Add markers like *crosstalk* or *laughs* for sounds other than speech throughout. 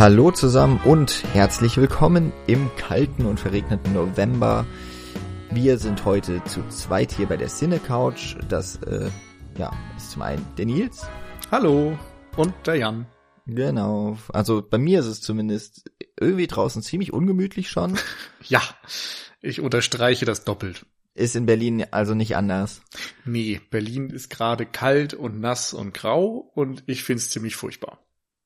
Hallo zusammen und herzlich willkommen im kalten und verregneten November. Wir sind heute zu zweit hier bei der Cine Couch. Das äh, ja, ist zum einen der Nils. Hallo und der Jan. Genau. Also bei mir ist es zumindest irgendwie draußen ziemlich ungemütlich schon. *laughs* ja, ich unterstreiche das doppelt. Ist in Berlin also nicht anders. Nee, Berlin ist gerade kalt und nass und grau und ich find's ziemlich furchtbar.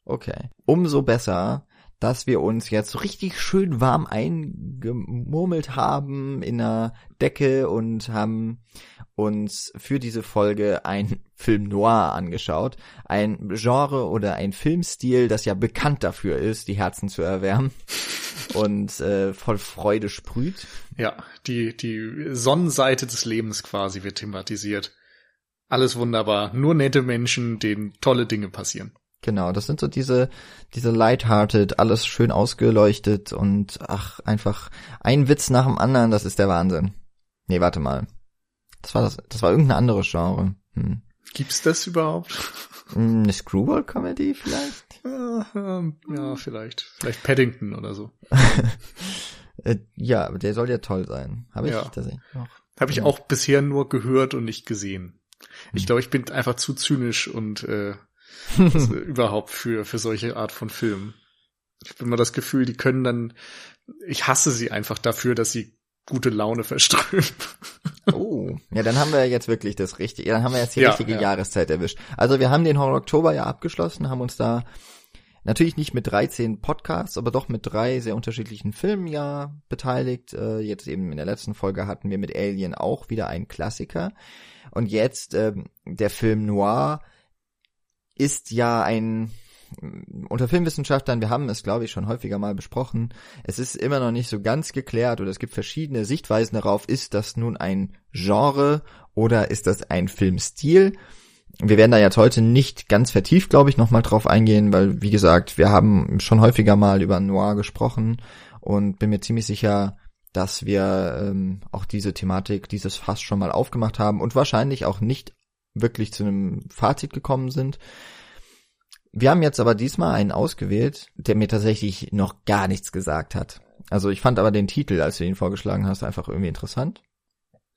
Okay. Umso besser, dass wir uns jetzt so richtig schön warm eingemurmelt haben in der Decke und haben uns für diese Folge ein *laughs* Film Noir angeschaut. Ein Genre oder ein Filmstil, das ja bekannt dafür ist, die Herzen zu erwärmen *laughs* und äh, voll Freude sprüht. Ja, die, die Sonnenseite des Lebens quasi wird thematisiert. Alles wunderbar. Nur nette Menschen, denen tolle Dinge passieren. Genau, das sind so diese, diese lighthearted, alles schön ausgeleuchtet und ach, einfach ein Witz nach dem anderen, das ist der Wahnsinn. Nee, warte mal. Das war das, das war irgendeine andere Genre. Hm. Gibt's das überhaupt? *laughs* Hm, eine Screwball-Comedy vielleicht? Ja, vielleicht. Vielleicht Paddington oder so. *laughs* Äh, ja, der soll ja toll sein. Habe ich ja. tatsächlich noch. Habe ich auch bisher nur gehört und nicht gesehen. Ich hm. glaube, ich bin einfach zu zynisch und äh, *laughs* überhaupt für, für solche Art von Filmen. Ich habe immer das Gefühl, die können dann, ich hasse sie einfach dafür, dass sie gute Laune *laughs* verströmen. Oh, ja, dann haben wir jetzt wirklich das richtige, dann haben wir jetzt die ja, richtige ja. Jahreszeit erwischt. Also wir haben den Horror Oktober ja abgeschlossen, haben uns da natürlich nicht mit 13 Podcasts, aber doch mit drei sehr unterschiedlichen Filmen ja beteiligt. Äh, jetzt eben in der letzten Folge hatten wir mit Alien auch wieder einen Klassiker. Und jetzt äh, der Film Noir ist ja ein unter Filmwissenschaftlern, wir haben es glaube ich schon häufiger mal besprochen, es ist immer noch nicht so ganz geklärt oder es gibt verschiedene Sichtweisen darauf, ist das nun ein Genre oder ist das ein Filmstil? Wir werden da jetzt heute nicht ganz vertieft, glaube ich, nochmal drauf eingehen, weil, wie gesagt, wir haben schon häufiger mal über Noir gesprochen und bin mir ziemlich sicher, dass wir ähm, auch diese Thematik, dieses Fass schon mal aufgemacht haben und wahrscheinlich auch nicht wirklich zu einem Fazit gekommen sind. Wir haben jetzt aber diesmal einen ausgewählt, der mir tatsächlich noch gar nichts gesagt hat. Also ich fand aber den Titel, als du ihn vorgeschlagen hast, einfach irgendwie interessant.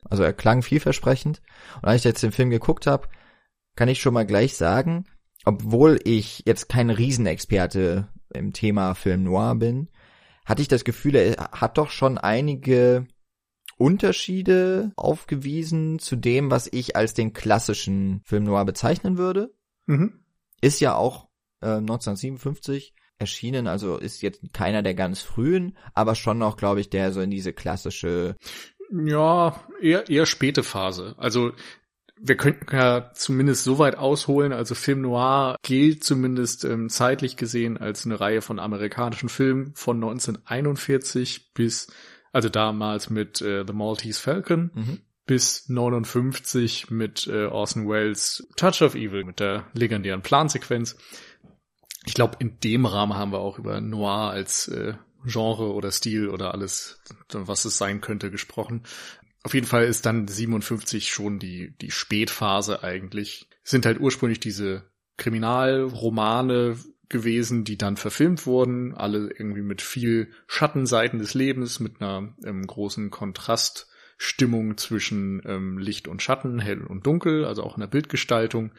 Also er klang vielversprechend. Und als ich jetzt den Film geguckt habe, kann ich schon mal gleich sagen, obwohl ich jetzt kein Riesenexperte im Thema Film Noir bin, hatte ich das Gefühl, er hat doch schon einige Unterschiede aufgewiesen zu dem, was ich als den klassischen Film Noir bezeichnen würde. Mhm. Ist ja auch äh, 1957 erschienen, also ist jetzt keiner der ganz frühen, aber schon noch, glaube ich, der so in diese klassische ja, eher, eher späte Phase. Also wir könnten ja zumindest so weit ausholen, also Film Noir gilt zumindest ähm, zeitlich gesehen als eine Reihe von amerikanischen Filmen von 1941 bis also damals mit äh, The Maltese Falcon mhm. bis 59 mit äh, Orson Welles Touch of Evil mit der legendären Plansequenz. Ich glaube, in dem Rahmen haben wir auch über Noir als äh, Genre oder Stil oder alles, was es sein könnte, gesprochen. Auf jeden Fall ist dann 57 schon die, die Spätphase eigentlich. Es sind halt ursprünglich diese Kriminalromane, gewesen, die dann verfilmt wurden, alle irgendwie mit viel Schattenseiten des Lebens, mit einer ähm, großen Kontraststimmung zwischen ähm, Licht und Schatten, hell und dunkel, also auch in der Bildgestaltung.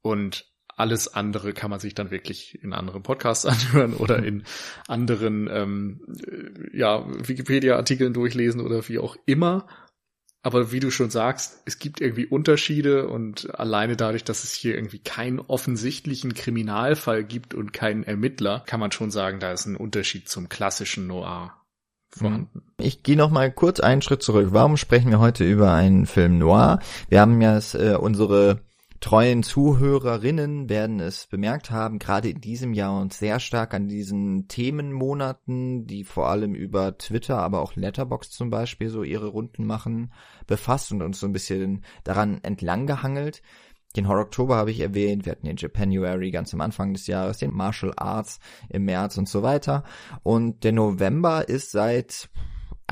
Und alles andere kann man sich dann wirklich in anderen Podcasts *laughs* anhören oder in anderen ähm, äh, ja, Wikipedia-Artikeln durchlesen oder wie auch immer. Aber wie du schon sagst, es gibt irgendwie Unterschiede und alleine dadurch, dass es hier irgendwie keinen offensichtlichen Kriminalfall gibt und keinen Ermittler, kann man schon sagen, da ist ein Unterschied zum klassischen Noir vorhanden. Ich gehe noch mal kurz einen Schritt zurück. Warum sprechen wir heute über einen Film Noir? Wir haben ja äh, unsere treuen Zuhörerinnen werden es bemerkt haben, gerade in diesem Jahr uns sehr stark an diesen Themenmonaten, die vor allem über Twitter, aber auch Letterbox zum Beispiel so ihre Runden machen, befasst und uns so ein bisschen daran entlang gehangelt. Den Horror Oktober habe ich erwähnt, wir hatten den Japanuary ganz am Anfang des Jahres, den Martial Arts im März und so weiter. Und der November ist seit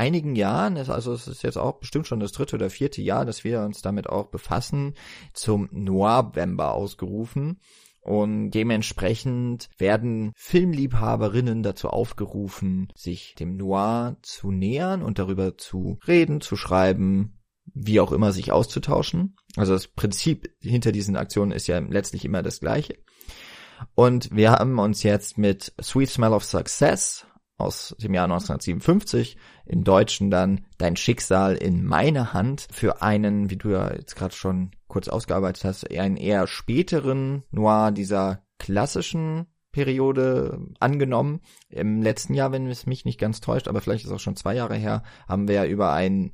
einigen Jahren, also es ist jetzt auch bestimmt schon das dritte oder vierte Jahr, dass wir uns damit auch befassen, zum Noir-Vember ausgerufen. Und dementsprechend werden Filmliebhaberinnen dazu aufgerufen, sich dem Noir zu nähern und darüber zu reden, zu schreiben, wie auch immer sich auszutauschen. Also das Prinzip hinter diesen Aktionen ist ja letztlich immer das gleiche. Und wir haben uns jetzt mit Sweet Smell of Success aus dem Jahr 1957, im Deutschen dann Dein Schicksal in meiner Hand, für einen, wie du ja jetzt gerade schon kurz ausgearbeitet hast, einen eher späteren Noir dieser klassischen Periode angenommen. Im letzten Jahr, wenn es mich nicht ganz täuscht, aber vielleicht ist auch schon zwei Jahre her, haben wir ja über ein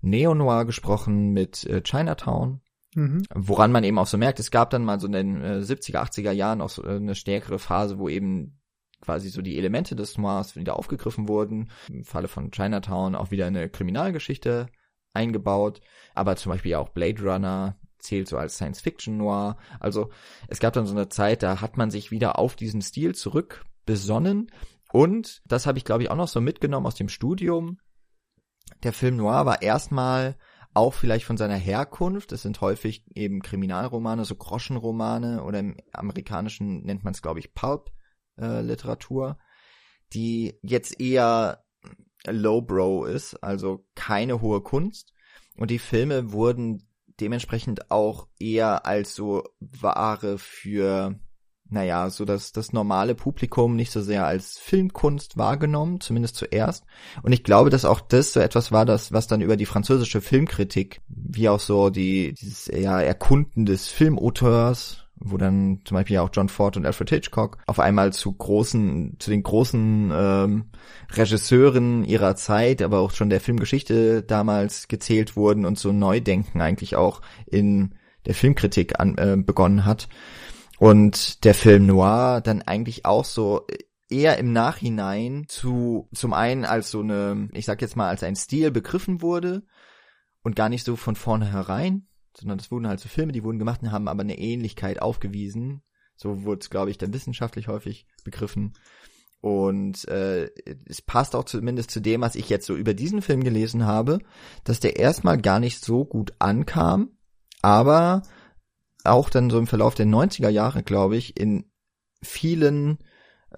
Neo-Noir gesprochen mit äh, Chinatown. Mhm. Woran man eben auch so merkt, es gab dann mal so in den äh, 70er, 80er Jahren auch so äh, eine stärkere Phase, wo eben quasi so die Elemente des Noirs wieder aufgegriffen wurden. Im Falle von Chinatown auch wieder eine Kriminalgeschichte eingebaut, aber zum Beispiel auch Blade Runner zählt so als Science Fiction Noir. Also es gab dann so eine Zeit, da hat man sich wieder auf diesen Stil zurück besonnen und das habe ich glaube ich auch noch so mitgenommen aus dem Studium. Der Film Noir war erstmal auch vielleicht von seiner Herkunft. Es sind häufig eben Kriminalromane, so Groschenromane oder im amerikanischen nennt man es glaube ich Pulp äh, Literatur, die jetzt eher lowbrow ist, also keine hohe Kunst. Und die Filme wurden dementsprechend auch eher als so Ware für, naja, so dass das normale Publikum nicht so sehr als Filmkunst wahrgenommen, zumindest zuerst. Und ich glaube, dass auch das so etwas war, das, was dann über die französische Filmkritik, wie auch so die, dieses eher Erkunden des Filmauteurs wo dann zum Beispiel auch John Ford und Alfred Hitchcock auf einmal zu großen, zu den großen ähm, Regisseuren ihrer Zeit, aber auch schon der Filmgeschichte damals gezählt wurden und so Neudenken eigentlich auch in der Filmkritik an, äh, begonnen hat. Und der Film Noir dann eigentlich auch so eher im Nachhinein zu, zum einen als so eine, ich sag jetzt mal, als ein Stil begriffen wurde und gar nicht so von vornherein, sondern das wurden halt so Filme, die wurden gemacht und haben aber eine Ähnlichkeit aufgewiesen. So wurde es, glaube ich, dann wissenschaftlich häufig begriffen. Und äh, es passt auch zumindest zu dem, was ich jetzt so über diesen Film gelesen habe, dass der erstmal gar nicht so gut ankam, aber auch dann so im Verlauf der 90er Jahre, glaube ich, in vielen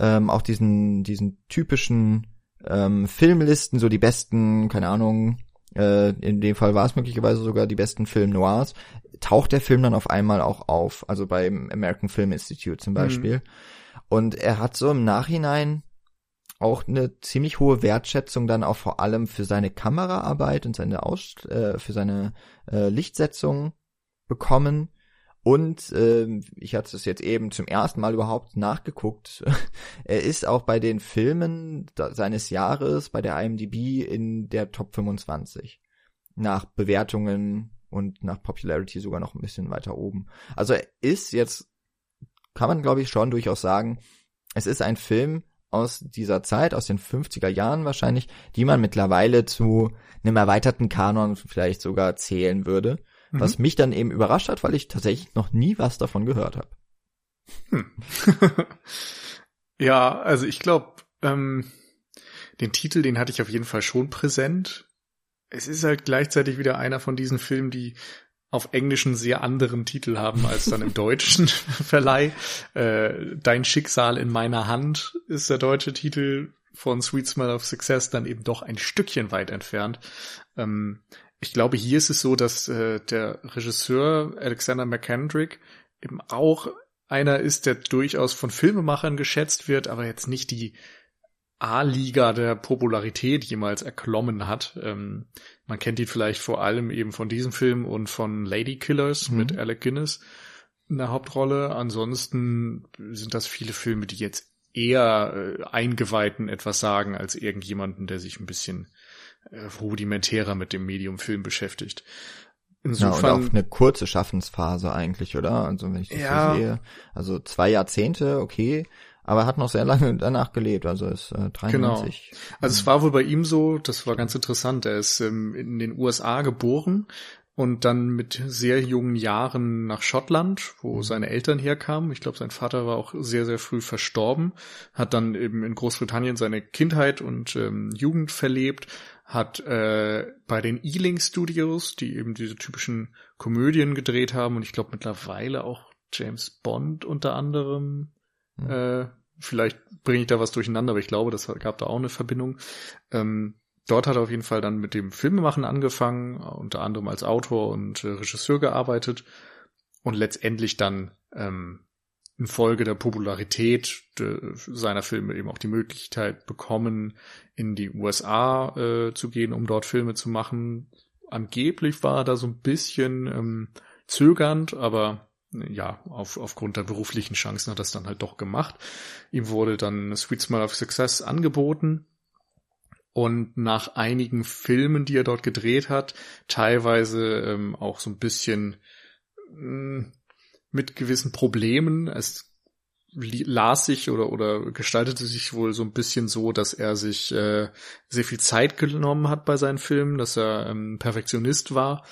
ähm, auch diesen diesen typischen ähm, Filmlisten, so die besten, keine Ahnung, äh, in dem Fall war es möglicherweise sogar die besten Film Noirs, taucht der Film dann auf einmal auch auf, also beim American Film Institute zum mhm. Beispiel. Mhm. Und er hat so im Nachhinein auch eine ziemlich hohe Wertschätzung dann auch vor allem für seine Kameraarbeit und seine Aus äh, für seine äh, Lichtsetzung bekommen und äh, ich hatte es jetzt eben zum ersten Mal überhaupt nachgeguckt. *laughs* er ist auch bei den Filmen seines Jahres bei der IMDb in der Top 25. Nach Bewertungen und nach Popularity sogar noch ein bisschen weiter oben. Also er ist jetzt, kann man glaube ich schon durchaus sagen, es ist ein Film aus dieser Zeit, aus den 50er Jahren wahrscheinlich, die man mittlerweile zu einem erweiterten Kanon vielleicht sogar zählen würde mhm. was mich dann eben überrascht hat, weil ich tatsächlich noch nie was davon gehört habe. Hm. *laughs* ja, also ich glaube, ähm, den Titel, den hatte ich auf jeden Fall schon präsent. Es ist halt gleichzeitig wieder einer von diesen Filmen, die auf Englischen sehr anderen Titel haben als dann im *laughs* deutschen Verleih. Äh, Dein Schicksal in meiner Hand ist der deutsche Titel von Sweet Smell of Success dann eben doch ein Stückchen weit entfernt. Ähm, ich glaube, hier ist es so, dass äh, der Regisseur Alexander McKendrick eben auch einer ist, der durchaus von Filmemachern geschätzt wird, aber jetzt nicht die A-Liga der Popularität jemals erklommen hat. Ähm, man kennt ihn vielleicht vor allem eben von diesem Film und von Lady Killers mhm. mit Alec Guinness in der Hauptrolle. Ansonsten sind das viele Filme, die jetzt eher äh, Eingeweihten etwas sagen als irgendjemanden, der sich ein bisschen rudimentärer mit dem Medium Film beschäftigt. Insofern, ja, und auch eine kurze Schaffensphase eigentlich, oder? Also wenn ich das ja, so sehe. Also zwei Jahrzehnte, okay, aber er hat noch sehr lange *laughs* danach gelebt, also ist äh, 93. Genau. Also es war wohl bei ihm so, das war ganz interessant, er ist ähm, in den USA geboren und dann mit sehr jungen Jahren nach Schottland, wo mhm. seine Eltern herkamen. Ich glaube, sein Vater war auch sehr, sehr früh verstorben, hat dann eben in Großbritannien seine Kindheit und ähm, Jugend verlebt, hat äh, bei den Ealing Studios, die eben diese typischen Komödien gedreht haben und ich glaube mittlerweile auch James Bond unter anderem. Mhm. Äh, vielleicht bringe ich da was durcheinander, aber ich glaube, das gab da auch eine Verbindung. Ähm, dort hat er auf jeden Fall dann mit dem Filmemachen angefangen, unter anderem als Autor und äh, Regisseur gearbeitet und letztendlich dann ähm, infolge der Popularität de, seiner Filme eben auch die Möglichkeit bekommen, in die USA äh, zu gehen, um dort Filme zu machen. Angeblich war er da so ein bisschen ähm, zögernd, aber ja, auf, aufgrund der beruflichen Chancen hat er es dann halt doch gemacht. Ihm wurde dann Sweet Smile of Success angeboten. Und nach einigen Filmen, die er dort gedreht hat, teilweise ähm, auch so ein bisschen mh, hm, mit gewissen Problemen. Es las sich oder, oder gestaltete sich wohl so ein bisschen so, dass er sich äh, sehr viel Zeit genommen hat bei seinen Filmen, dass er ähm, Perfektionist war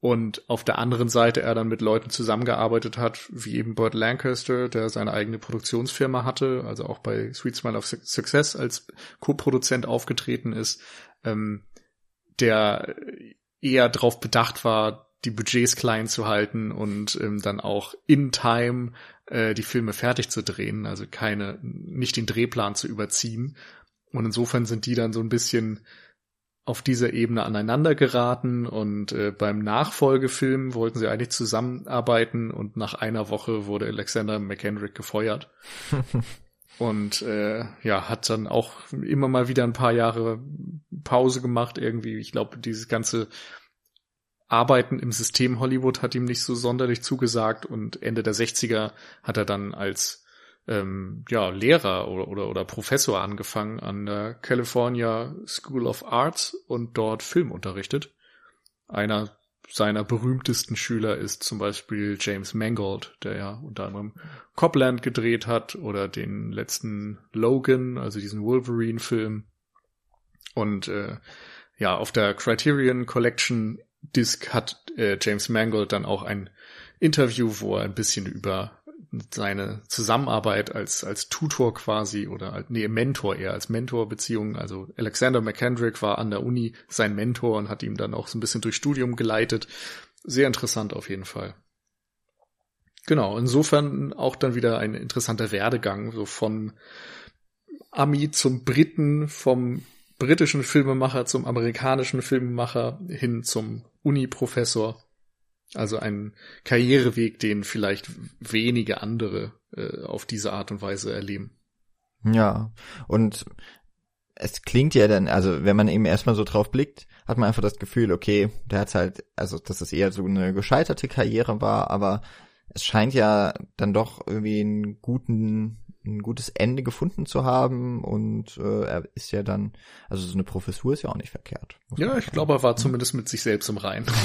und auf der anderen Seite er dann mit Leuten zusammengearbeitet hat, wie eben Burt Lancaster, der seine eigene Produktionsfirma hatte, also auch bei Sweet Smile of Success als Co-Produzent aufgetreten ist, ähm, der eher darauf bedacht war, die Budgets klein zu halten und ähm, dann auch in Time äh, die Filme fertig zu drehen, also keine, nicht den Drehplan zu überziehen. Und insofern sind die dann so ein bisschen auf dieser Ebene aneinander geraten und äh, beim Nachfolgefilm wollten sie eigentlich zusammenarbeiten und nach einer Woche wurde Alexander McHenrick gefeuert. *laughs* und äh, ja, hat dann auch immer mal wieder ein paar Jahre Pause gemacht irgendwie. Ich glaube, dieses ganze Arbeiten im System Hollywood hat ihm nicht so sonderlich zugesagt und Ende der 60er hat er dann als ähm, ja, Lehrer oder, oder, oder Professor angefangen an der California School of Arts und dort Film unterrichtet. Einer seiner berühmtesten Schüler ist zum Beispiel James Mangold, der ja unter anderem Copland gedreht hat oder den letzten Logan, also diesen Wolverine-Film. Und äh, ja, auf der Criterion Collection Disc hat äh, James Mangold dann auch ein Interview, wo er ein bisschen über seine Zusammenarbeit als, als Tutor quasi oder nee, Mentor eher als Mentorbeziehung. Also Alexander McKendrick war an der Uni sein Mentor und hat ihm dann auch so ein bisschen durch Studium geleitet. Sehr interessant auf jeden Fall. Genau, insofern auch dann wieder ein interessanter Werdegang, so von Ami zum Briten, vom britischen Filmemacher zum amerikanischen Filmemacher hin zum Uni-Professor. Also ein Karriereweg, den vielleicht wenige andere äh, auf diese Art und Weise erleben. Ja, und es klingt ja dann, also wenn man eben erstmal so drauf blickt, hat man einfach das Gefühl, okay, der hat halt, also dass es eher so eine gescheiterte Karriere war, aber es scheint ja dann doch irgendwie einen guten, ein gutes Ende gefunden zu haben und äh, er ist ja dann, also so eine Professur ist ja auch nicht verkehrt. Ja, ich glaube, er war zumindest mit sich selbst im Reinen. *laughs*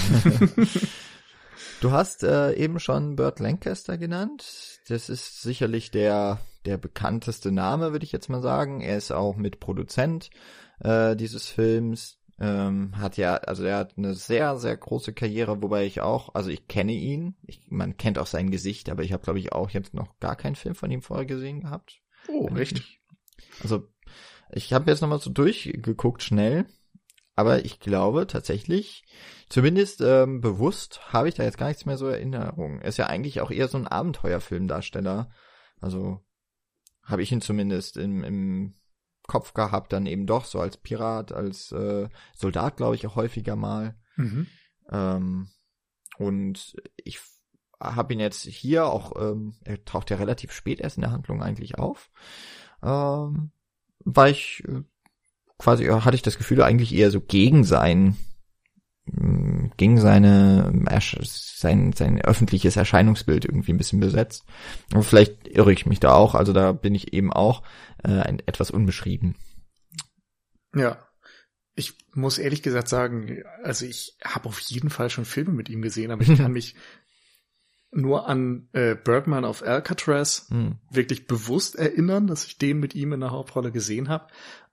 Du hast äh, eben schon Burt Lancaster genannt. Das ist sicherlich der der bekannteste Name, würde ich jetzt mal sagen. Er ist auch Mitproduzent äh, dieses Films. Ähm, hat ja, also er hat eine sehr, sehr große Karriere, wobei ich auch, also ich kenne ihn, ich, man kennt auch sein Gesicht, aber ich habe, glaube ich, auch jetzt noch gar keinen Film von ihm vorher gesehen gehabt. Oh, richtig. Also ich habe jetzt nochmal so durchgeguckt schnell, aber ich glaube tatsächlich, Zumindest ähm, bewusst habe ich da jetzt gar nichts mehr so Erinnerung. Er ist ja eigentlich auch eher so ein Abenteuerfilmdarsteller. Also habe ich ihn zumindest im, im Kopf gehabt, dann eben doch so als Pirat, als äh, Soldat, glaube ich, auch häufiger mal. Mhm. Ähm, und ich habe ihn jetzt hier auch, ähm, er taucht ja relativ spät erst in der Handlung eigentlich auf. Ähm, war ich äh, quasi, hatte ich das Gefühl, eigentlich eher so gegen sein ging seine sein sein öffentliches Erscheinungsbild irgendwie ein bisschen besetzt. Aber vielleicht irre ich mich da auch. Also da bin ich eben auch äh, ein, etwas unbeschrieben. Ja, ich muss ehrlich gesagt sagen, also ich habe auf jeden Fall schon Filme mit ihm gesehen, aber ich kann *laughs* mich nur an äh, Bergman auf Alcatraz hm. wirklich bewusst erinnern, dass ich den mit ihm in der Hauptrolle gesehen habe.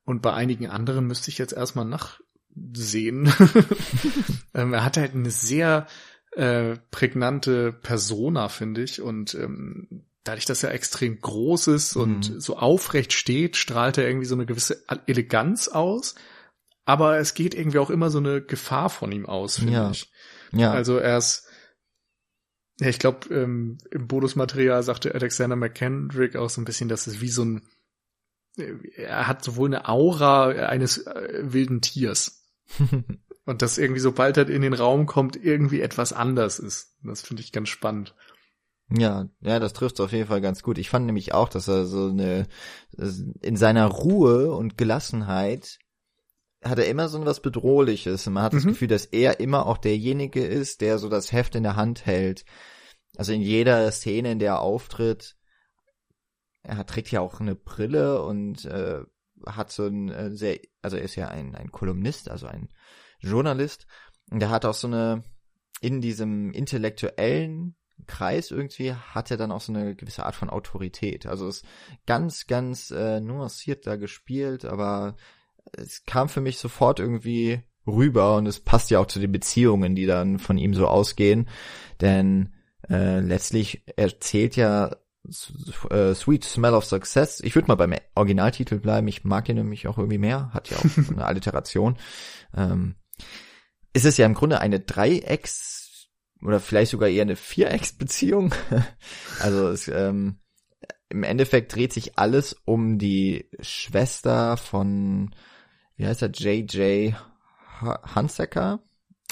Und bei einigen anderen müsste ich jetzt erstmal nach sehen. *laughs* ähm, er hat halt eine sehr äh, prägnante Persona, finde ich. Und ähm, dadurch, dass er extrem groß ist und mhm. so aufrecht steht, strahlt er irgendwie so eine gewisse Eleganz aus. Aber es geht irgendwie auch immer so eine Gefahr von ihm aus, finde ja. ich. Ja. Also er ist Ja, ich glaube, ähm, im Bonusmaterial sagte Alexander McKendrick auch so ein bisschen, dass es wie so ein, äh, er hat sowohl eine Aura eines äh, wilden Tiers. *laughs* und dass irgendwie, sobald er in den Raum kommt, irgendwie etwas anders ist. Das finde ich ganz spannend. Ja, ja, das trifft auf jeden Fall ganz gut. Ich fand nämlich auch, dass er so eine, in seiner Ruhe und Gelassenheit hat er immer so was Bedrohliches. Und man hat mhm. das Gefühl, dass er immer auch derjenige ist, der so das Heft in der Hand hält. Also in jeder Szene, in der er auftritt, er trägt ja auch eine Brille und äh, hat so ein äh, sehr, also er ist ja ein, ein Kolumnist, also ein Journalist. Und er hat auch so eine, in diesem intellektuellen Kreis irgendwie hat er dann auch so eine gewisse Art von Autorität. Also es ist ganz, ganz äh, nuanciert da gespielt, aber es kam für mich sofort irgendwie rüber und es passt ja auch zu den Beziehungen, die dann von ihm so ausgehen. Denn äh, letztlich erzählt ja Sweet Smell of Success. Ich würde mal beim Originaltitel bleiben. Ich mag ihn nämlich auch irgendwie mehr. Hat ja auch *laughs* eine Alliteration. Ähm, ist es ja im Grunde eine Dreiecks oder vielleicht sogar eher eine Vierecks-Beziehung. *laughs* also es, ähm, im Endeffekt dreht sich alles um die Schwester von, wie heißt er, J.J. Hansecker.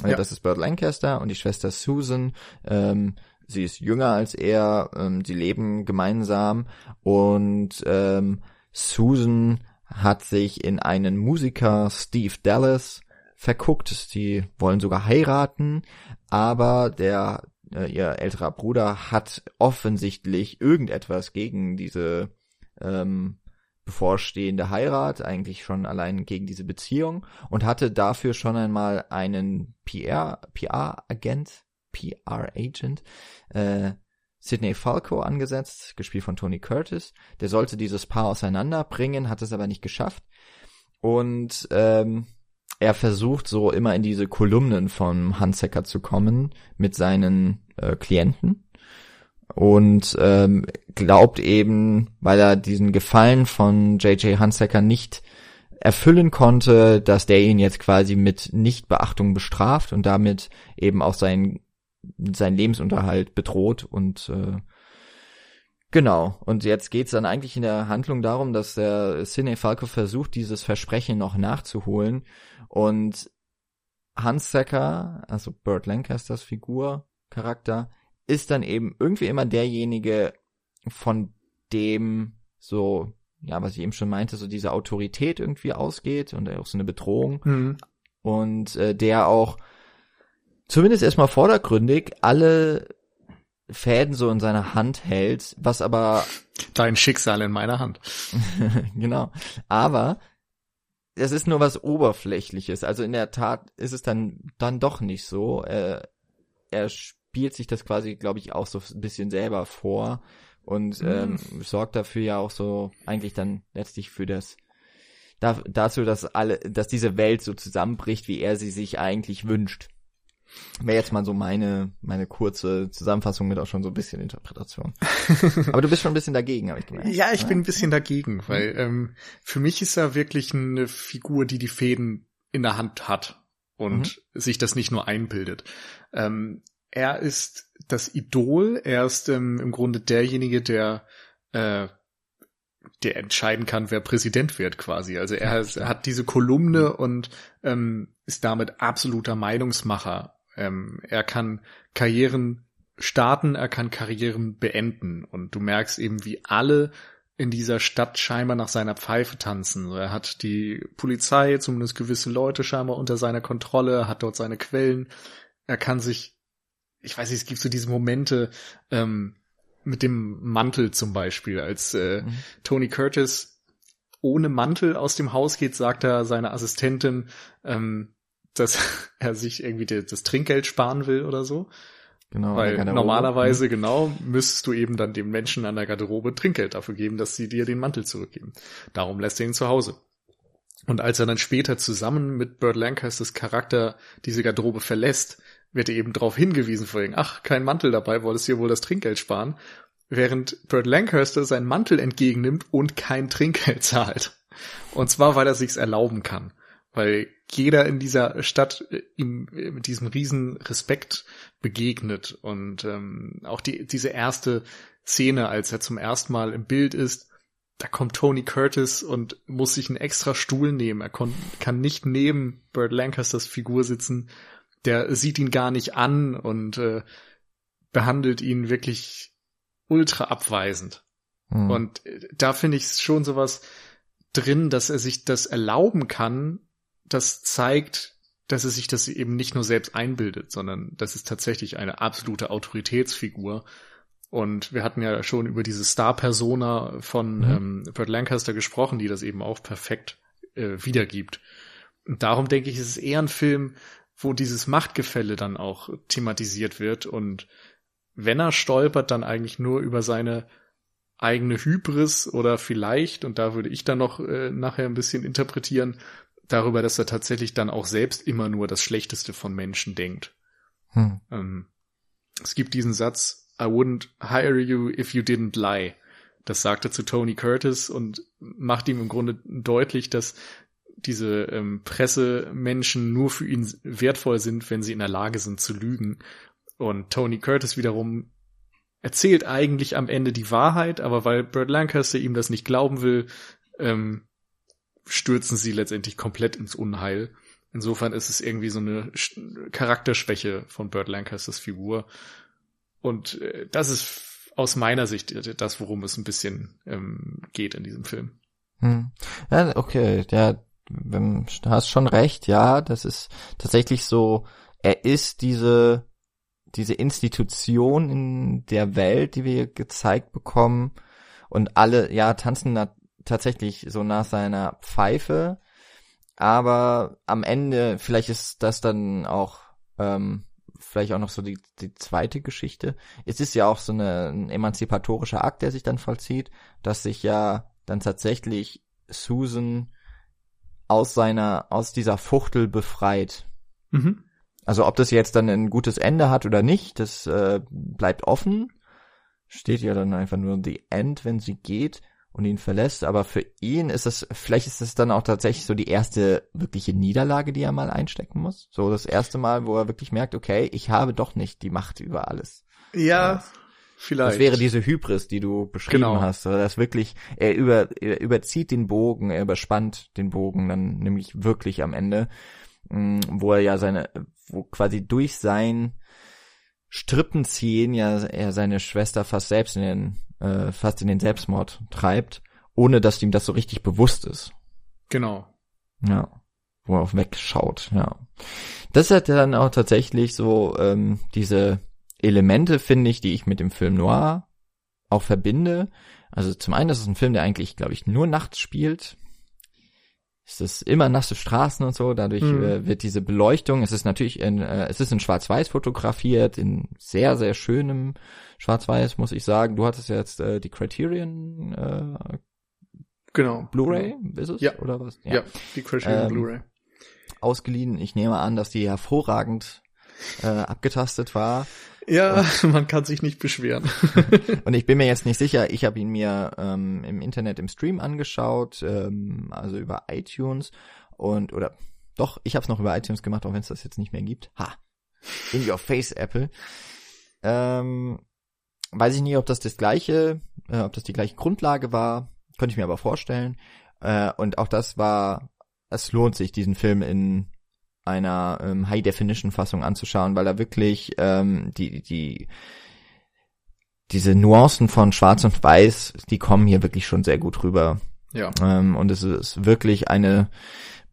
Ja. Das ist Burt Lancaster und die Schwester Susan. Ähm, sie ist jünger als er. Ähm, sie leben gemeinsam und ähm, Susan hat sich in einen Musiker Steve Dallas verguckt. Die wollen sogar heiraten, aber der äh, ihr älterer Bruder hat offensichtlich irgendetwas gegen diese ähm, bevorstehende Heirat, eigentlich schon allein gegen diese Beziehung und hatte dafür schon einmal einen PR, PR-Agent, PR-Agent, äh, Sidney Falco angesetzt, gespielt von Tony Curtis. Der sollte dieses Paar auseinanderbringen, hat es aber nicht geschafft. Und ähm, er versucht so immer in diese Kolumnen von Hansecker zu kommen mit seinen äh, Klienten und ähm, glaubt eben, weil er diesen Gefallen von JJ Hansecker nicht erfüllen konnte, dass der ihn jetzt quasi mit Nichtbeachtung bestraft und damit eben auch sein sein Lebensunterhalt bedroht und äh, Genau. Und jetzt geht's dann eigentlich in der Handlung darum, dass der Cine Falco versucht, dieses Versprechen noch nachzuholen. Und Hans Secker, also Burt Lancasters Figur, Charakter, ist dann eben irgendwie immer derjenige, von dem so, ja, was ich eben schon meinte, so diese Autorität irgendwie ausgeht und auch so eine Bedrohung. Mhm. Und äh, der auch zumindest erstmal vordergründig alle Fäden so in seiner Hand hält, was aber dein Schicksal in meiner Hand. *laughs* genau. Aber es ist nur was Oberflächliches. Also in der Tat ist es dann dann doch nicht so. Er, er spielt sich das quasi, glaube ich, auch so ein bisschen selber vor und mhm. ähm, sorgt dafür ja auch so eigentlich dann letztlich für das da, dazu, dass alle, dass diese Welt so zusammenbricht, wie er sie sich eigentlich wünscht. Wäre jetzt mal so meine, meine kurze Zusammenfassung mit auch schon so ein bisschen Interpretation. *laughs* Aber du bist schon ein bisschen dagegen, habe ich gemerkt. Ja, ich ja? bin ein bisschen dagegen, weil ähm, für mich ist er wirklich eine Figur, die die Fäden in der Hand hat und mhm. sich das nicht nur einbildet. Ähm, er ist das Idol, er ist ähm, im Grunde derjenige, der äh, der entscheiden kann, wer Präsident wird quasi. Also er, er hat diese Kolumne und ähm, ist damit absoluter Meinungsmacher ähm, er kann Karrieren starten, er kann Karrieren beenden. Und du merkst eben, wie alle in dieser Stadt scheinbar nach seiner Pfeife tanzen. Er hat die Polizei, zumindest gewisse Leute scheinbar unter seiner Kontrolle, hat dort seine Quellen. Er kann sich, ich weiß nicht, es gibt so diese Momente ähm, mit dem Mantel zum Beispiel, als äh, mhm. Tony Curtis ohne Mantel aus dem Haus geht, sagt er seiner Assistentin, ähm, dass *laughs* er sich irgendwie das Trinkgeld sparen will oder so. Genau. Weil normalerweise, mhm. genau, müsstest du eben dann dem Menschen an der Garderobe Trinkgeld dafür geben, dass sie dir den Mantel zurückgeben. Darum lässt er ihn zu Hause. Und als er dann später zusammen mit Burt Lancasters Charakter diese Garderobe verlässt, wird er eben darauf hingewiesen, vorhin, ach, kein Mantel dabei, wolltest dir wohl das Trinkgeld sparen, während Burt Lancaster seinen Mantel entgegennimmt und kein Trinkgeld *laughs* zahlt. Und zwar, weil er sich's erlauben kann. Weil jeder in dieser Stadt äh, ihm äh, mit diesem riesen Respekt begegnet und ähm, auch die diese erste Szene, als er zum ersten Mal im Bild ist, da kommt Tony Curtis und muss sich einen extra Stuhl nehmen. Er kann nicht neben Burt Lancasters Figur sitzen. Der sieht ihn gar nicht an und äh, behandelt ihn wirklich ultra abweisend. Mhm. Und äh, da finde ich schon sowas drin, dass er sich das erlauben kann. Das zeigt, dass er sich das eben nicht nur selbst einbildet, sondern das ist tatsächlich eine absolute Autoritätsfigur und wir hatten ja schon über diese Star-Persona von mhm. ähm, Burt Lancaster gesprochen, die das eben auch perfekt äh, wiedergibt. Und darum denke ich, ist es eher ein Film, wo dieses Machtgefälle dann auch thematisiert wird und wenn er stolpert, dann eigentlich nur über seine eigene Hybris oder vielleicht, und da würde ich dann noch äh, nachher ein bisschen interpretieren, darüber, dass er tatsächlich dann auch selbst immer nur das Schlechteste von Menschen denkt. Hm. Ähm, es gibt diesen Satz, I wouldn't hire you if you didn't lie. Das sagt er zu Tony Curtis und macht ihm im Grunde deutlich, dass diese ähm, Pressemenschen nur für ihn wertvoll sind, wenn sie in der Lage sind zu lügen. Und Tony Curtis wiederum erzählt eigentlich am Ende die Wahrheit, aber weil Burt Lancaster ihm das nicht glauben will, ähm, stürzen sie letztendlich komplett ins Unheil. Insofern ist es irgendwie so eine Charakterschwäche von Burt Lancasters Figur, und äh, das ist aus meiner Sicht das, worum es ein bisschen ähm, geht in diesem Film. Hm. Ja, okay, ja, du hast schon recht, ja, das ist tatsächlich so, er ist diese, diese Institution in der Welt, die wir gezeigt bekommen und alle, ja, tanzen tatsächlich so nach seiner Pfeife, aber am Ende, vielleicht ist das dann auch ähm, vielleicht auch noch so die, die zweite Geschichte. Es ist ja auch so eine, ein emanzipatorischer Akt, der sich dann vollzieht, dass sich ja dann tatsächlich Susan aus seiner, aus dieser Fuchtel befreit. Mhm. Also ob das jetzt dann ein gutes Ende hat oder nicht, das äh, bleibt offen. Steht ja dann einfach nur the end, wenn sie geht und ihn verlässt. Aber für ihn ist es, vielleicht ist es dann auch tatsächlich so die erste wirkliche Niederlage, die er mal einstecken muss. So das erste Mal, wo er wirklich merkt, okay, ich habe doch nicht die Macht über alles. Ja, das, vielleicht. Das wäre diese Hybris, die du beschrieben genau. hast. Also das wirklich, er, über, er überzieht den Bogen, er überspannt den Bogen dann nämlich wirklich am Ende, mm, wo er ja seine, wo quasi durch sein Strippenziehen ja er seine Schwester fast selbst in den äh, fast in den Selbstmord treibt, ohne dass ihm das so richtig bewusst ist. Genau. Ja. Wo er auch wegschaut, ja. Das hat dann auch tatsächlich so ähm, diese Elemente, finde ich, die ich mit dem Film Noir auch verbinde. Also zum einen ist es ein Film, der eigentlich, glaube ich, nur nachts spielt es ist immer nasse Straßen und so, dadurch mhm. äh, wird diese Beleuchtung, es ist natürlich in, äh, es ist in Schwarz-Weiß fotografiert, in sehr, sehr schönem Schwarz-Weiß, muss ich sagen. Du hattest jetzt äh, die Criterion äh, genau. Blu-ray, genau. ist es? Ja. Oder was? Ja, ja die Criterion ähm, Blu-ray. Ausgeliehen. Ich nehme an, dass die hervorragend äh, abgetastet war. Ja, und, *laughs* man kann sich nicht beschweren. *laughs* und ich bin mir jetzt nicht sicher, ich habe ihn mir ähm, im Internet im Stream angeschaut, ähm, also über iTunes und oder doch, ich habe es noch über iTunes gemacht, auch wenn es das jetzt nicht mehr gibt. Ha, in your face, Apple. Ähm, weiß ich nicht, ob das das gleiche, äh, ob das die gleiche Grundlage war, könnte ich mir aber vorstellen. Äh, und auch das war, es lohnt sich, diesen Film in einer ähm, High-Definition-Fassung anzuschauen, weil er wirklich ähm, die, die, diese Nuancen von Schwarz und Weiß, die kommen hier wirklich schon sehr gut rüber. Ja. Ähm, und es ist wirklich eine,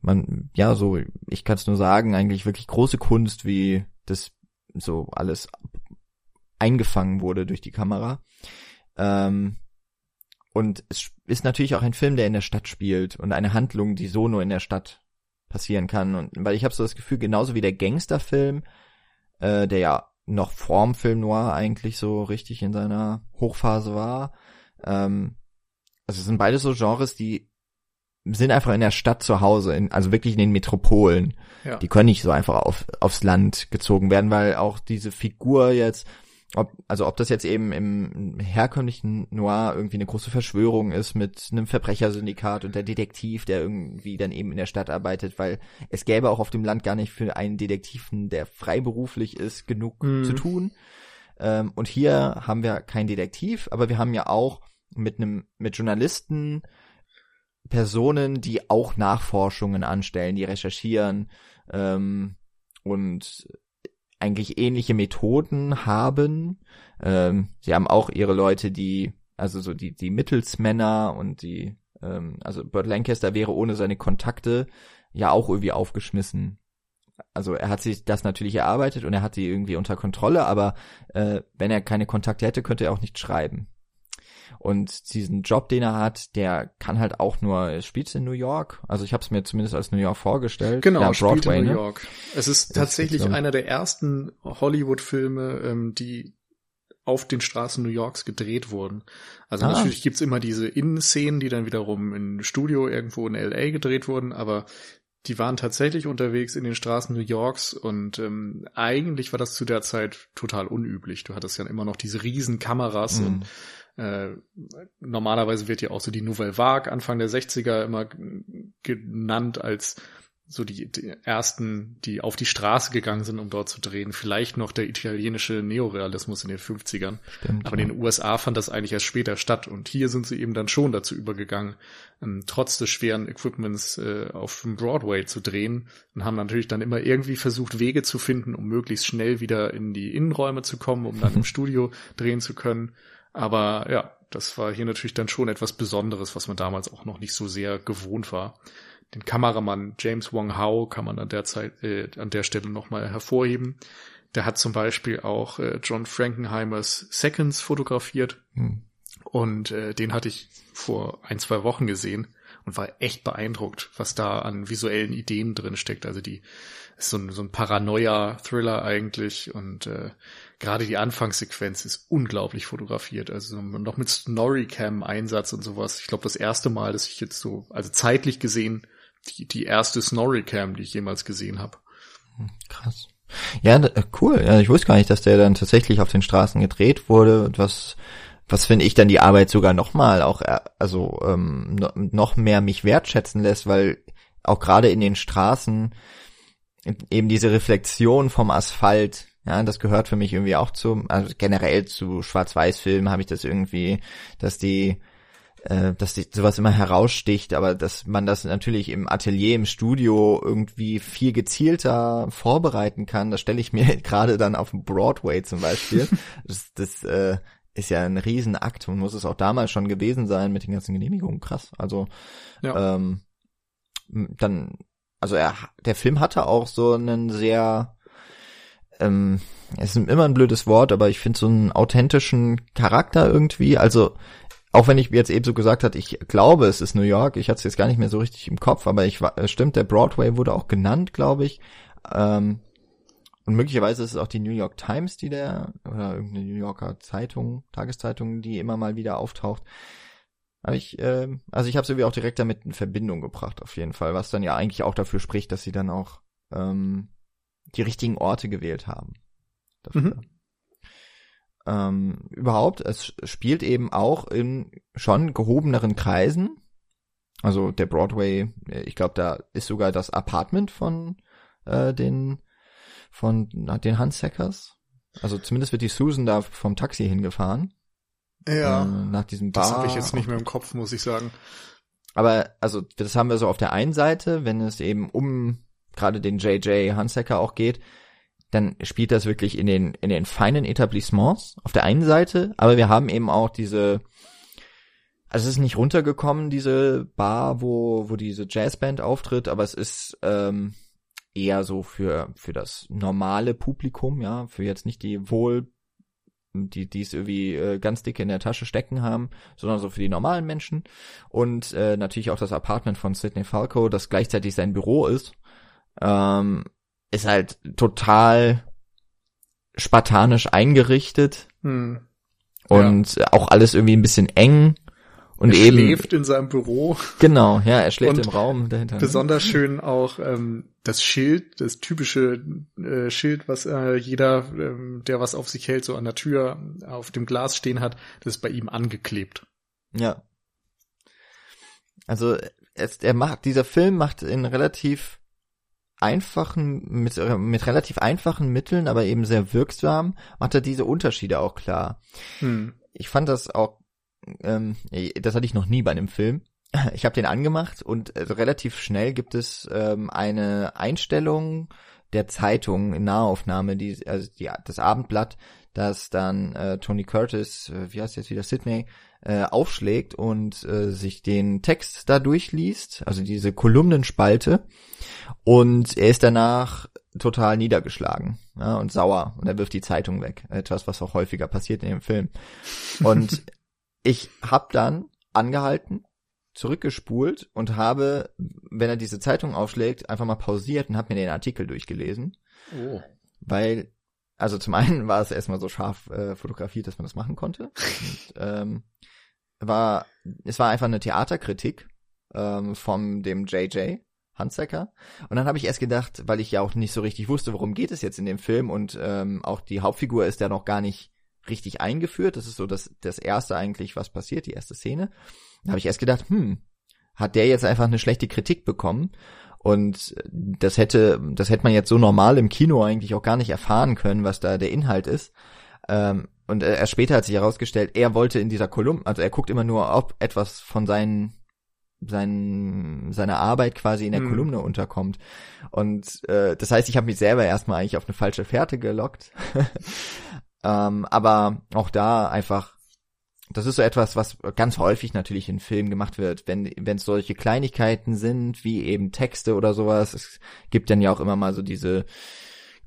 man, ja, so, ich kann es nur sagen, eigentlich wirklich große Kunst, wie das so alles eingefangen wurde durch die Kamera. Ähm, und es ist natürlich auch ein Film, der in der Stadt spielt und eine Handlung, die so nur in der Stadt passieren kann. Und weil ich habe so das Gefühl, genauso wie der Gangsterfilm, äh, der ja noch vorm Film Noir eigentlich so richtig in seiner Hochphase war. Ähm, also es sind beide so Genres, die sind einfach in der Stadt zu Hause, in, also wirklich in den Metropolen. Ja. Die können nicht so einfach auf, aufs Land gezogen werden, weil auch diese Figur jetzt ob, also ob das jetzt eben im herkömmlichen Noir irgendwie eine große Verschwörung ist mit einem Verbrechersyndikat und der Detektiv, der irgendwie dann eben in der Stadt arbeitet, weil es gäbe auch auf dem Land gar nicht für einen Detektiven, der freiberuflich ist, genug mhm. zu tun. Ähm, und hier haben wir keinen Detektiv, aber wir haben ja auch mit einem, mit Journalisten Personen, die auch Nachforschungen anstellen, die recherchieren ähm, und eigentlich ähnliche Methoden haben. Ähm, sie haben auch ihre Leute, die, also so die, die Mittelsmänner und die, ähm, also Burt Lancaster wäre ohne seine Kontakte ja auch irgendwie aufgeschmissen. Also er hat sich das natürlich erarbeitet und er hat sie irgendwie unter Kontrolle, aber äh, wenn er keine Kontakte hätte, könnte er auch nicht schreiben. Und diesen Job, den er hat, der kann halt auch nur, spielt in New York. Also ich habe es mir zumindest als New York vorgestellt. Genau, ja, spielt in New ne? York. Es ist tatsächlich ist, einer der ersten Hollywood-Filme, ähm, die auf den Straßen New Yorks gedreht wurden. Also ah. natürlich gibt's immer diese Innenszenen, die dann wiederum in Studio irgendwo in LA gedreht wurden, aber die waren tatsächlich unterwegs in den Straßen New Yorks und ähm, eigentlich war das zu der Zeit total unüblich. Du hattest ja immer noch diese riesen Kameras mm. und äh, normalerweise wird ja auch so die Nouvelle Vague Anfang der 60er immer genannt als so die, die ersten, die auf die Straße gegangen sind, um dort zu drehen. Vielleicht noch der italienische Neorealismus in den 50ern. Stimmt, Aber in den USA fand das eigentlich erst später statt. Und hier sind sie eben dann schon dazu übergegangen, ähm, trotz des schweren Equipments äh, auf dem Broadway zu drehen. Und haben natürlich dann immer irgendwie versucht, Wege zu finden, um möglichst schnell wieder in die Innenräume zu kommen, um dann im *laughs* Studio drehen zu können. Aber ja, das war hier natürlich dann schon etwas Besonderes, was man damals auch noch nicht so sehr gewohnt war. Den Kameramann James Wong Howe kann man an der Zeit, äh, an der Stelle nochmal hervorheben. Der hat zum Beispiel auch äh, John Frankenheimers Seconds fotografiert. Hm. Und äh, den hatte ich vor ein, zwei Wochen gesehen und war echt beeindruckt, was da an visuellen Ideen drin steckt. Also die ist so ein, so ein Paranoia-Thriller eigentlich und äh, gerade die Anfangssequenz ist unglaublich fotografiert. Also noch mit Snorri-Cam-Einsatz und sowas. Ich glaube, das erste Mal, dass ich jetzt so, also zeitlich gesehen, die, die erste Snorri-Cam, die ich jemals gesehen habe. Hm, krass. Ja, äh, cool. Ja, ich wusste gar nicht, dass der dann tatsächlich auf den Straßen gedreht wurde. Was, was finde ich dann die Arbeit sogar noch mal auch, äh, also ähm, noch mehr mich wertschätzen lässt, weil auch gerade in den Straßen eben diese Reflexion vom Asphalt ja, das gehört für mich irgendwie auch zu, also generell zu Schwarz-Weiß-Filmen habe ich das irgendwie, dass die, äh, dass die sowas immer heraussticht, aber dass man das natürlich im Atelier, im Studio irgendwie viel gezielter vorbereiten kann, das stelle ich mir *laughs* gerade dann auf dem Broadway zum Beispiel. *laughs* das das äh, ist ja ein Riesenakt und muss es auch damals schon gewesen sein mit den ganzen Genehmigungen. Krass. Also ja. ähm, dann, also er, der Film hatte auch so einen sehr ähm, es ist immer ein blödes Wort, aber ich finde so einen authentischen Charakter irgendwie. Also auch wenn ich jetzt eben so gesagt hat, ich glaube, es ist New York. Ich hatte es jetzt gar nicht mehr so richtig im Kopf, aber ich war, stimmt, der Broadway wurde auch genannt, glaube ich. Ähm, und möglicherweise ist es auch die New York Times, die der, oder irgendeine New Yorker Zeitung, Tageszeitung, die immer mal wieder auftaucht. Aber ich, äh, also ich habe sie auch direkt damit in Verbindung gebracht, auf jeden Fall, was dann ja eigentlich auch dafür spricht, dass sie dann auch ähm, die richtigen Orte gewählt haben. Mhm. Ähm, überhaupt, es spielt eben auch in schon gehobeneren Kreisen. Also der Broadway, ich glaube, da ist sogar das Apartment von äh, den von na, den Handsackers. Also zumindest wird die Susan da vom Taxi hingefahren. Ja. Äh, nach diesem Bar. Das habe ich jetzt nicht mehr im Kopf, muss ich sagen. Aber also das haben wir so auf der einen Seite, wenn es eben um gerade den JJ Hansecker auch geht, dann spielt das wirklich in den, in den feinen Etablissements auf der einen Seite, aber wir haben eben auch diese, also es ist nicht runtergekommen, diese Bar, wo, wo diese Jazzband auftritt, aber es ist ähm, eher so für, für das normale Publikum, ja, für jetzt nicht die wohl, die, die es irgendwie äh, ganz dicke in der Tasche stecken haben, sondern so für die normalen Menschen. Und äh, natürlich auch das Apartment von Sidney Falco, das gleichzeitig sein Büro ist ähm, ist halt total spartanisch eingerichtet hm. und ja. auch alles irgendwie ein bisschen eng Und er eben, schläft in seinem Büro. Genau, ja, er schläft Und im Raum dahinter. Besonders schön auch ähm, das Schild, das typische äh, Schild, was äh, jeder, ähm, der was auf sich hält, so an der Tür auf dem Glas stehen hat, das ist bei ihm angeklebt. Ja. Also es, er macht, dieser Film macht in relativ einfachen, mit, mit relativ einfachen Mitteln, aber eben sehr wirksam, macht er diese Unterschiede auch klar. Hm. Ich fand das auch, ähm, das hatte ich noch nie bei einem Film. Ich habe den angemacht und äh, relativ schnell gibt es ähm, eine Einstellung der Zeitung in Nahaufnahme, die, also die, das Abendblatt, das dann äh, Tony Curtis, äh, wie heißt jetzt wieder Sydney, äh, aufschlägt und äh, sich den Text da durchliest, also diese Kolumnenspalte, und er ist danach total niedergeschlagen ja, und sauer und er wirft die Zeitung weg. Etwas, was auch häufiger passiert in dem Film. Und *laughs* ich habe dann angehalten, zurückgespult und habe, wenn er diese Zeitung aufschlägt, einfach mal pausiert und habe mir den Artikel durchgelesen. Oh. Weil, also zum einen war es erstmal so scharf äh, fotografiert, dass man das machen konnte. Und, *laughs* ähm, war, es war einfach eine Theaterkritik ähm, von dem JJ Hansecker. Und dann habe ich erst gedacht, weil ich ja auch nicht so richtig wusste, worum geht es jetzt in dem Film und ähm, auch die Hauptfigur ist ja noch gar nicht richtig eingeführt. Das ist so das, das erste eigentlich, was passiert, die erste Szene. Da habe ich erst gedacht, hm, hat der jetzt einfach eine schlechte Kritik bekommen? Und das hätte, das hätte man jetzt so normal im Kino eigentlich auch gar nicht erfahren können, was da der Inhalt ist. Ähm, und erst später hat sich herausgestellt, er wollte in dieser Kolumne, also er guckt immer nur, ob etwas von seinen sein, seine Arbeit quasi in der Hm. Kolumne unterkommt. Und äh, das heißt, ich habe mich selber erstmal eigentlich auf eine falsche Fährte gelockt. *laughs* ähm, aber auch da einfach, das ist so etwas, was ganz häufig natürlich in Filmen gemacht wird, wenn wenn es solche Kleinigkeiten sind, wie eben Texte oder sowas. Es gibt dann ja auch immer mal so diese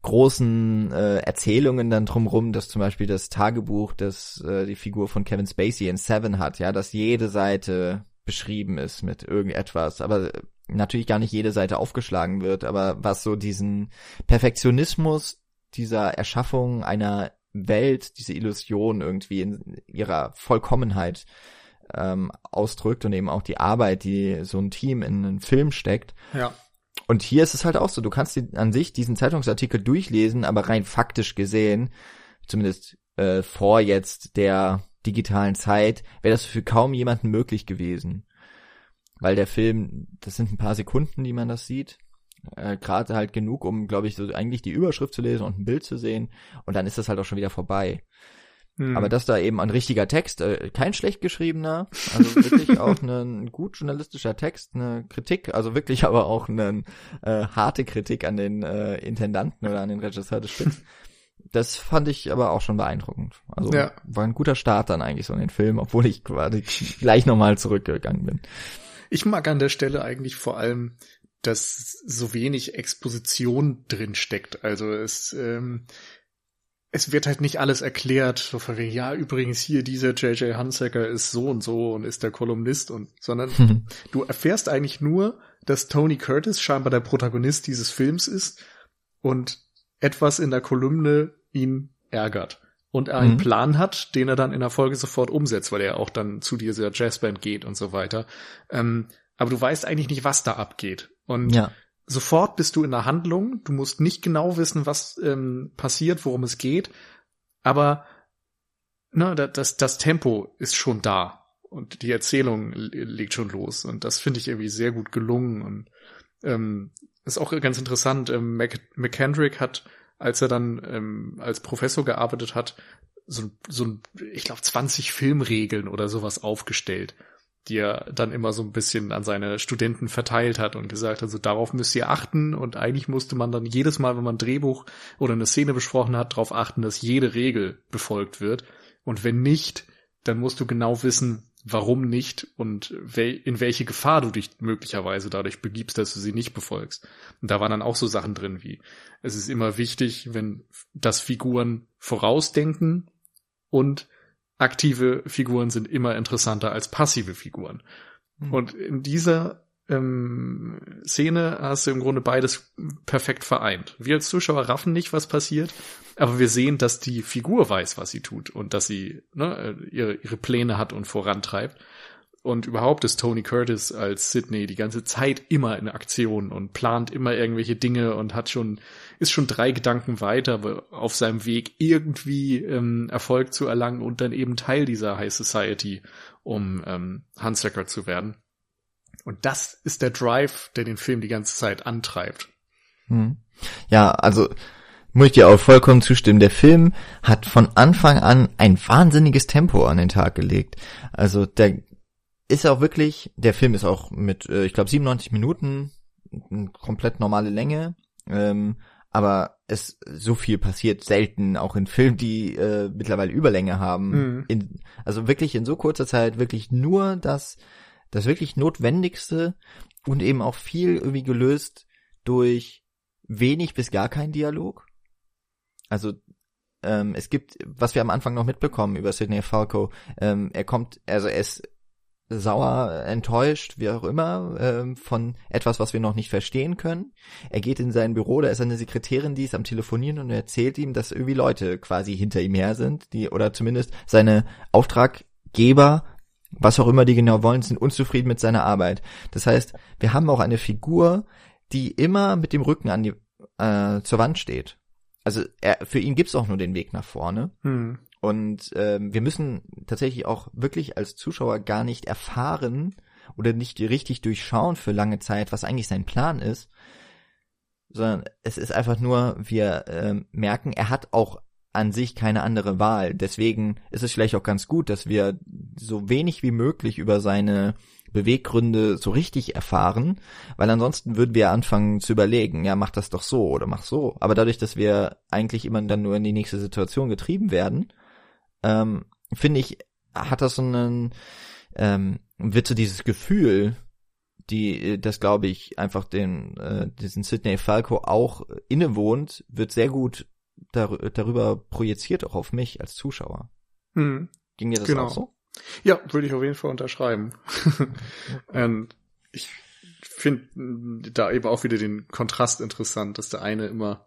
großen äh, Erzählungen dann drumrum, dass zum Beispiel das Tagebuch, das äh, die Figur von Kevin Spacey in Seven hat, ja, dass jede Seite beschrieben ist mit irgendetwas, aber natürlich gar nicht jede Seite aufgeschlagen wird, aber was so diesen Perfektionismus dieser Erschaffung einer Welt, diese Illusion irgendwie in ihrer Vollkommenheit ähm, ausdrückt und eben auch die Arbeit, die so ein Team in einen Film steckt. Ja. Und hier ist es halt auch so, du kannst an sich diesen Zeitungsartikel durchlesen, aber rein faktisch gesehen, zumindest äh, vor jetzt der digitalen Zeit, wäre das für kaum jemanden möglich gewesen. Weil der Film, das sind ein paar Sekunden, die man das sieht. Äh, Gerade halt genug, um, glaube ich, so eigentlich die Überschrift zu lesen und ein Bild zu sehen. Und dann ist das halt auch schon wieder vorbei. Hm. Aber das da eben ein richtiger Text, äh, kein schlecht geschriebener, also *laughs* wirklich auch ein gut journalistischer Text, eine Kritik, also wirklich aber auch eine äh, harte Kritik an den äh, Intendanten oder an den Regisseur des Stücks. Das fand ich aber auch schon beeindruckend. Also Ja. war ein guter Start dann eigentlich so in den Film, obwohl ich quasi gleich nochmal zurückgegangen bin. Ich mag an der Stelle eigentlich vor allem, dass so wenig Exposition drin steckt. Also es, ähm, es wird halt nicht alles erklärt, so von wegen, ja, übrigens hier dieser J.J. Hunsaker ist so und so und ist der Kolumnist und, sondern du erfährst eigentlich nur, dass Tony Curtis scheinbar der Protagonist dieses Films ist und etwas in der Kolumne ihn ärgert. Und er einen Mhm. Plan hat, den er dann in der Folge sofort umsetzt, weil er auch dann zu dieser Jazzband geht und so weiter. Ähm, aber du weißt eigentlich nicht, was da abgeht. Und ja. sofort bist du in der Handlung. Du musst nicht genau wissen, was ähm, passiert, worum es geht. Aber ne, da- das, das Tempo ist schon da. Und die Erzählung legt schon los. Und das finde ich irgendwie sehr gut gelungen. Und ähm, ist auch ganz interessant. Ähm, Mac McKendrick hat, als er dann ähm, als Professor gearbeitet hat, so, so ein, ich glaube, 20 Filmregeln oder sowas aufgestellt, die er dann immer so ein bisschen an seine Studenten verteilt hat und gesagt hat, so darauf müsst ihr achten und eigentlich musste man dann jedes Mal, wenn man ein Drehbuch oder eine Szene besprochen hat, darauf achten, dass jede Regel befolgt wird und wenn nicht, dann musst du genau wissen, warum nicht und in welche Gefahr du dich möglicherweise dadurch begibst, dass du sie nicht befolgst. Und da waren dann auch so Sachen drin wie, es ist immer wichtig, wenn das Figuren vorausdenken und aktive Figuren sind immer interessanter als passive Figuren. Mhm. Und in dieser ähm, Szene hast du im Grunde beides perfekt vereint. Wir als Zuschauer raffen nicht, was passiert, aber wir sehen, dass die Figur weiß, was sie tut und dass sie ne, ihre, ihre Pläne hat und vorantreibt. Und überhaupt ist Tony Curtis als Sydney die ganze Zeit immer in Aktion und plant immer irgendwelche Dinge und hat schon, ist schon drei Gedanken weiter auf seinem Weg irgendwie ähm, Erfolg zu erlangen und dann eben Teil dieser High Society, um ähm, Handsacker zu werden. Und das ist der Drive, der den Film die ganze Zeit antreibt. Hm. Ja, also muss ich dir auch vollkommen zustimmen. Der Film hat von Anfang an ein wahnsinniges Tempo an den Tag gelegt. Also der ist auch wirklich, der Film ist auch mit, äh, ich glaube, 97 Minuten, komplett normale Länge. Ähm, aber es so viel passiert selten, auch in Filmen, die äh, mittlerweile Überlänge haben. Mhm. In, also wirklich in so kurzer Zeit wirklich nur das, das wirklich Notwendigste und eben auch viel irgendwie gelöst durch wenig bis gar keinen Dialog. Also ähm, es gibt, was wir am Anfang noch mitbekommen über Sidney Falco, ähm, er kommt, also er ist sauer, enttäuscht, wie auch immer, ähm, von etwas, was wir noch nicht verstehen können. Er geht in sein Büro, da ist eine Sekretärin, die ist am Telefonieren und erzählt ihm, dass irgendwie Leute quasi hinter ihm her sind, die, oder zumindest seine Auftraggeber, was auch immer die genau wollen, sind unzufrieden mit seiner Arbeit. Das heißt, wir haben auch eine Figur, die immer mit dem Rücken an die, äh, zur Wand steht also er, für ihn gibt's auch nur den Weg nach vorne. Hm. Und ähm, wir müssen tatsächlich auch wirklich als Zuschauer gar nicht erfahren oder nicht richtig durchschauen für lange Zeit, was eigentlich sein Plan ist, sondern es ist einfach nur, wir ähm, merken, er hat auch an sich keine andere Wahl. Deswegen ist es vielleicht auch ganz gut, dass wir so wenig wie möglich über seine Beweggründe so richtig erfahren, weil ansonsten würden wir anfangen zu überlegen, ja, mach das doch so oder mach so. Aber dadurch, dass wir eigentlich immer dann nur in die nächste Situation getrieben werden, ähm, finde ich, hat das so einen, ähm, wird so dieses Gefühl, die, das glaube ich, einfach den, äh, diesen Sidney Falco auch innewohnt, wird sehr gut dar darüber projiziert auch auf mich als Zuschauer. Hm. Ging dir das genau. auch so? Ja, würde ich auf jeden Fall unterschreiben. *laughs* Und ich finde da eben auch wieder den Kontrast interessant, dass der eine immer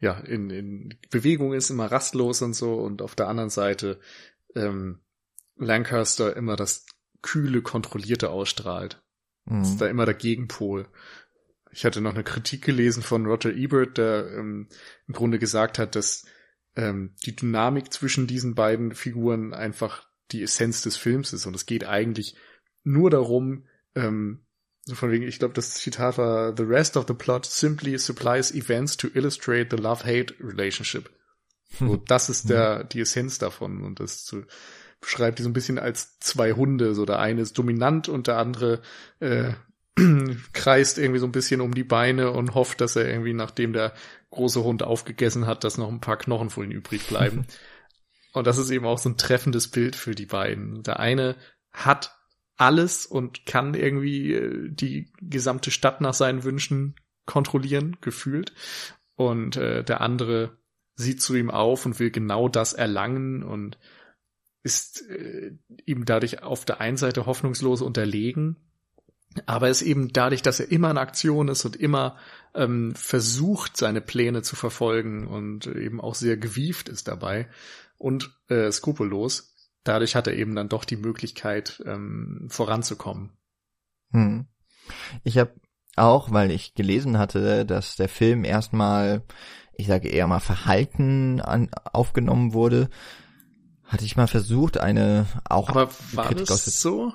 ja in, in Bewegung ist, immer rastlos und so, und auf der anderen Seite ähm, Lancaster immer das kühle, kontrollierte ausstrahlt. Mhm. Das ist da immer der Gegenpol. Ich hatte noch eine Kritik gelesen von Roger Ebert, der ähm, im Grunde gesagt hat, dass ähm, die Dynamik zwischen diesen beiden Figuren einfach die Essenz des Films ist. Und es geht eigentlich nur darum, ähm, so von wegen, ich glaube, das Zitat war, The rest of the plot simply supplies events to illustrate the love-hate relationship. So, das ist der, die Essenz davon. Und das zu, beschreibt die so ein bisschen als zwei Hunde. So, der eine ist dominant und der andere äh, *clears throat* kreist irgendwie so ein bisschen um die Beine und hofft, dass er irgendwie, nachdem der große Hund aufgegessen hat, dass noch ein paar Knochen vor ihm übrig bleiben. *laughs* Und das ist eben auch so ein treffendes Bild für die beiden. Der eine hat alles und kann irgendwie äh, die gesamte Stadt nach seinen Wünschen kontrollieren, gefühlt. Und äh, der andere sieht zu ihm auf und will genau das erlangen und ist äh, ihm dadurch auf der einen Seite hoffnungslos unterlegen, aber ist eben dadurch, dass er immer in Aktion ist und immer ähm, versucht, seine Pläne zu verfolgen und eben auch sehr gewieft ist dabei, und äh, skrupellos. Dadurch hat er eben dann doch die Möglichkeit, ähm, voranzukommen. Hm. Ich habe auch, weil ich gelesen hatte, dass der Film erstmal, ich sage eher mal Verhalten an, aufgenommen wurde, hatte ich mal versucht, eine auch Aber war Kritik das so?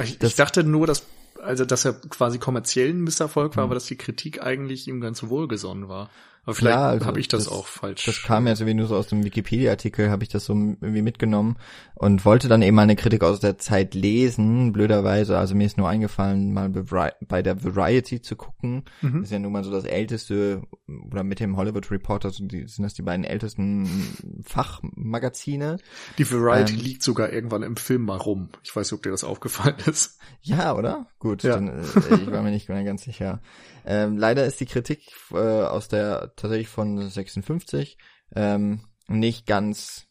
Ich, ich dachte nur, dass also dass er quasi kommerziellen Misserfolg war, hm. aber dass die Kritik eigentlich ihm ganz wohlgesonnen war. Aber vielleicht ja, also habe ich das, das, auch falsch. Das kam jetzt irgendwie nur so aus dem Wikipedia-Artikel, habe ich das so irgendwie mitgenommen und wollte dann eben mal eine Kritik aus der Zeit lesen, blöderweise. Also mir ist nur eingefallen, mal bei der Variety zu gucken. Mhm. Das ist ja nun mal so das älteste, oder mit dem Hollywood Reporter sind das die beiden ältesten Fachmagazine. Die Variety ähm, liegt sogar irgendwann im Film mal rum. Ich weiß nicht, ob dir das aufgefallen ist. Ja, oder? Gut, ja. dann, äh, ich war mir nicht mehr ganz sicher. Ähm, leider ist die Kritik äh, aus der tatsächlich von 56 ähm, nicht ganz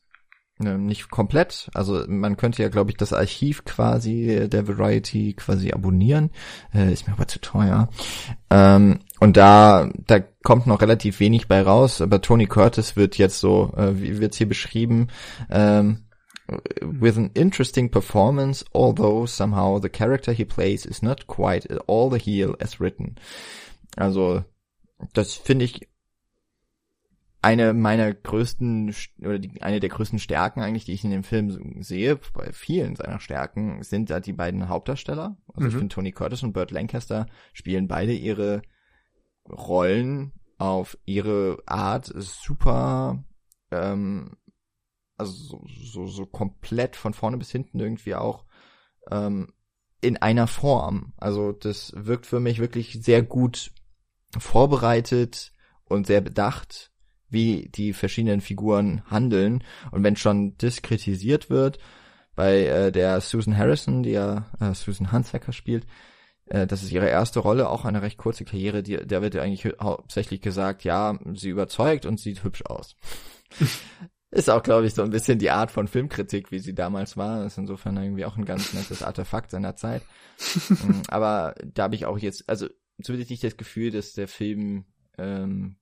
äh, nicht komplett. Also man könnte ja, glaube ich, das Archiv quasi der Variety quasi abonnieren. Äh, ist mir aber zu teuer. Ähm, und da, da kommt noch relativ wenig bei raus. Aber Tony Curtis wird jetzt so, äh, wie wird's hier beschrieben, ähm, with an interesting performance, although somehow the character he plays is not quite all the heel as written. Also, das finde ich eine meiner größten oder die, eine der größten Stärken eigentlich, die ich in dem Film sehe, bei vielen seiner Stärken, sind da die beiden Hauptdarsteller. Also mhm. ich finde Tony Curtis und Burt Lancaster spielen beide ihre Rollen auf ihre Art super, ähm, also so, so, so komplett von vorne bis hinten irgendwie auch ähm, in einer Form. Also das wirkt für mich wirklich sehr gut vorbereitet und sehr bedacht wie die verschiedenen Figuren handeln. Und wenn schon das kritisiert wird, bei äh, der Susan Harrison, die ja äh, Susan Hunsaker spielt, äh, das ist ihre erste Rolle, auch eine recht kurze Karriere, die, der wird ja eigentlich hauptsächlich gesagt, ja, sie überzeugt und sieht hübsch aus. *laughs* ist auch, glaube ich, so ein bisschen die Art von Filmkritik, wie sie damals war. Das ist insofern irgendwie auch ein ganz nettes Artefakt seiner Zeit. *laughs* Mm, aber da habe ich auch jetzt, also zumindest nicht das Gefühl, dass der Film ähm,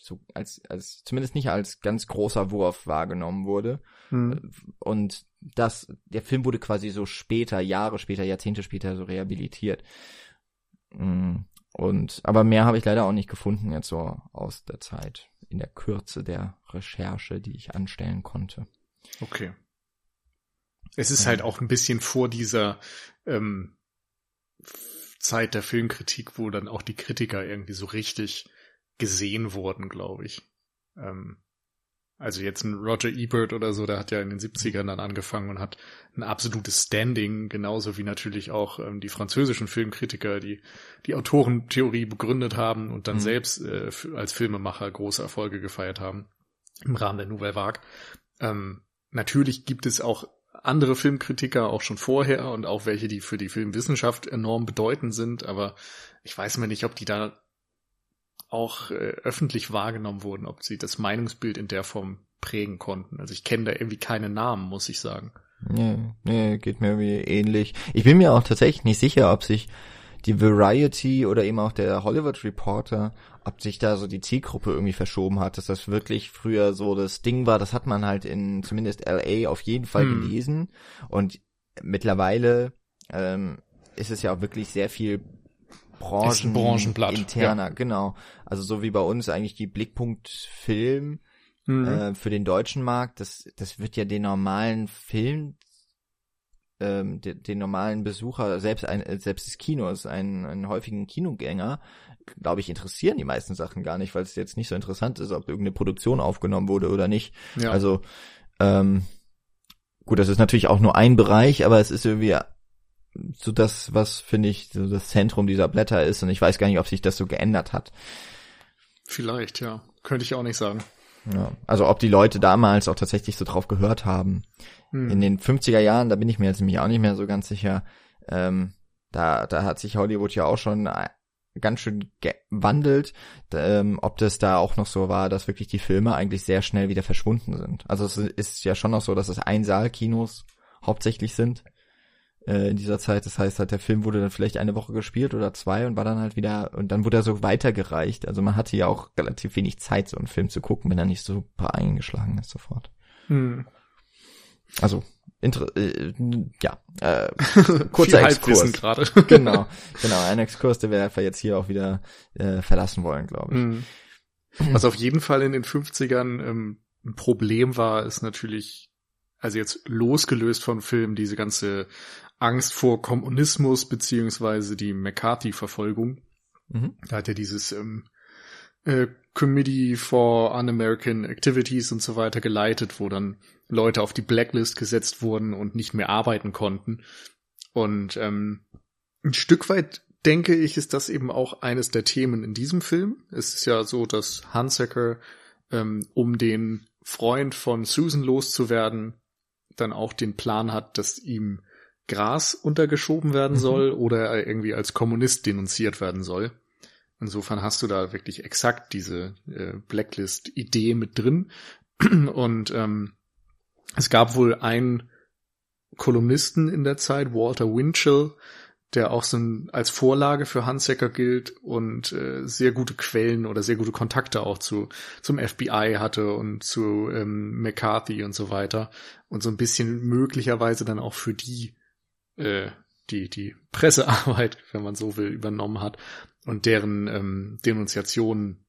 so als, als zumindest nicht als ganz großer Wurf wahrgenommen wurde. Mhm. Und das, der Film wurde quasi so später, Jahre später, Jahrzehnte später so rehabilitiert. Mm, und, aber mehr habe ich leider auch nicht gefunden jetzt so aus der Zeit, in der Kürze der Recherche, die ich anstellen konnte. Okay. Es ist ja. halt auch ein bisschen vor dieser ähm, Zeit der Filmkritik, wo dann auch die Kritiker irgendwie so richtig gesehen wurden, glaube ich. Ähm, also jetzt ein Roger Ebert oder so, der hat ja in den 70ern dann angefangen und hat ein absolutes Standing, genauso wie natürlich auch ähm, die französischen Filmkritiker, die die Autorentheorie begründet haben und dann mhm. selbst äh, als Filmemacher große Erfolge gefeiert haben im Rahmen der Nouvelle Vague. Ähm, natürlich gibt es auch andere Filmkritiker auch schon vorher und auch welche, die für die Filmwissenschaft enorm bedeutend sind, aber ich weiß mir nicht, ob die da auch äh, öffentlich wahrgenommen wurden, ob sie das Meinungsbild in der Form prägen konnten. Also ich kenne da irgendwie keine Namen, muss ich sagen. Nee, nee, geht mir irgendwie ähnlich. Ich bin mir auch tatsächlich nicht sicher, ob sich die Variety oder eben auch der Hollywood Reporter, ob sich da so die Zielgruppe irgendwie verschoben hat, dass das wirklich früher so das Ding war, das hat man halt in zumindest LA auf jeden Fall hm. gelesen und mittlerweile ähm, ist es ja auch wirklich sehr viel Branchen, Branchenblatt. interner, ja. genau. Also so wie bei uns eigentlich die Blickpunkt Film mhm. äh, für den deutschen Markt, das, das wird ja den normalen Film, ähm, den, den normalen Besucher, selbst ein, selbst des Kinos, einen, einen häufigen Kinogänger, glaube ich, interessieren die meisten Sachen gar nicht, weil es jetzt nicht so interessant ist, ob irgendeine Produktion aufgenommen wurde oder nicht. Ja. Also ähm, gut, das ist natürlich auch nur ein Bereich, aber es ist irgendwie so das, was finde ich so das Zentrum dieser Blätter ist und ich weiß gar nicht, ob sich das so geändert hat. Vielleicht, ja. Könnte ich auch nicht sagen. Ja, also ob die Leute damals auch tatsächlich so drauf gehört haben. Hm. In den 50er Jahren, da bin ich mir jetzt nämlich auch nicht mehr so ganz sicher. Ähm, da, da hat sich Hollywood ja auch schon äh, ganz schön gewandelt, ähm, ob das da auch noch so war, dass wirklich die Filme eigentlich sehr schnell wieder verschwunden sind. Also es ist ja schon noch so, dass es Einsaalkinos hauptsächlich sind äh, in dieser Zeit. Das heißt halt, der Film wurde dann vielleicht eine Woche gespielt oder zwei und war dann halt wieder, und dann wurde er so weitergereicht. Also man hatte ja auch relativ wenig Zeit, so einen Film zu gucken, wenn er nicht super eingeschlagen ist sofort. Hm. Also, inter äh, ja, äh, *laughs* kurzer Exkurs. gerade. *laughs* *laughs* genau, genau, ein Exkurs, der wir einfach jetzt hier auch wieder äh, verlassen wollen, glaube ich. Hm. Was auf jeden Fall in den 50ern ähm, ein Problem war, ist natürlich, also jetzt losgelöst vom Film, diese ganze Angst vor Kommunismus beziehungsweise die McCarthy-Verfolgung. Mhm. Da hat er dieses ähm, äh, Committee for Un-American Activities und so weiter geleitet, wo dann Leute auf die Blacklist gesetzt wurden und nicht mehr arbeiten konnten. Und ähm, ein Stück weit denke ich, ist das eben auch eines der Themen in diesem Film. Es ist ja so, dass Hansecker, ähm, um den Freund von Susan loszuwerden, dann auch den Plan hat, dass ihm Gras untergeschoben werden mhm. soll oder er irgendwie als Kommunist denunziert werden soll. Insofern hast du da wirklich exakt diese äh, Blacklist-Idee mit drin. *clears throat* Und ähm, es gab wohl einen Kolumnisten in der Zeit, Walter Winchell, der auch so ein, als Vorlage für Hansecker gilt und äh, sehr gute Quellen oder sehr gute Kontakte auch zu zum FBI hatte und zu ähm, McCarthy und so weiter und so ein bisschen möglicherweise dann auch für die äh, die die Pressearbeit, *laughs* wenn man so will, übernommen hat und deren ähm, Denunziationen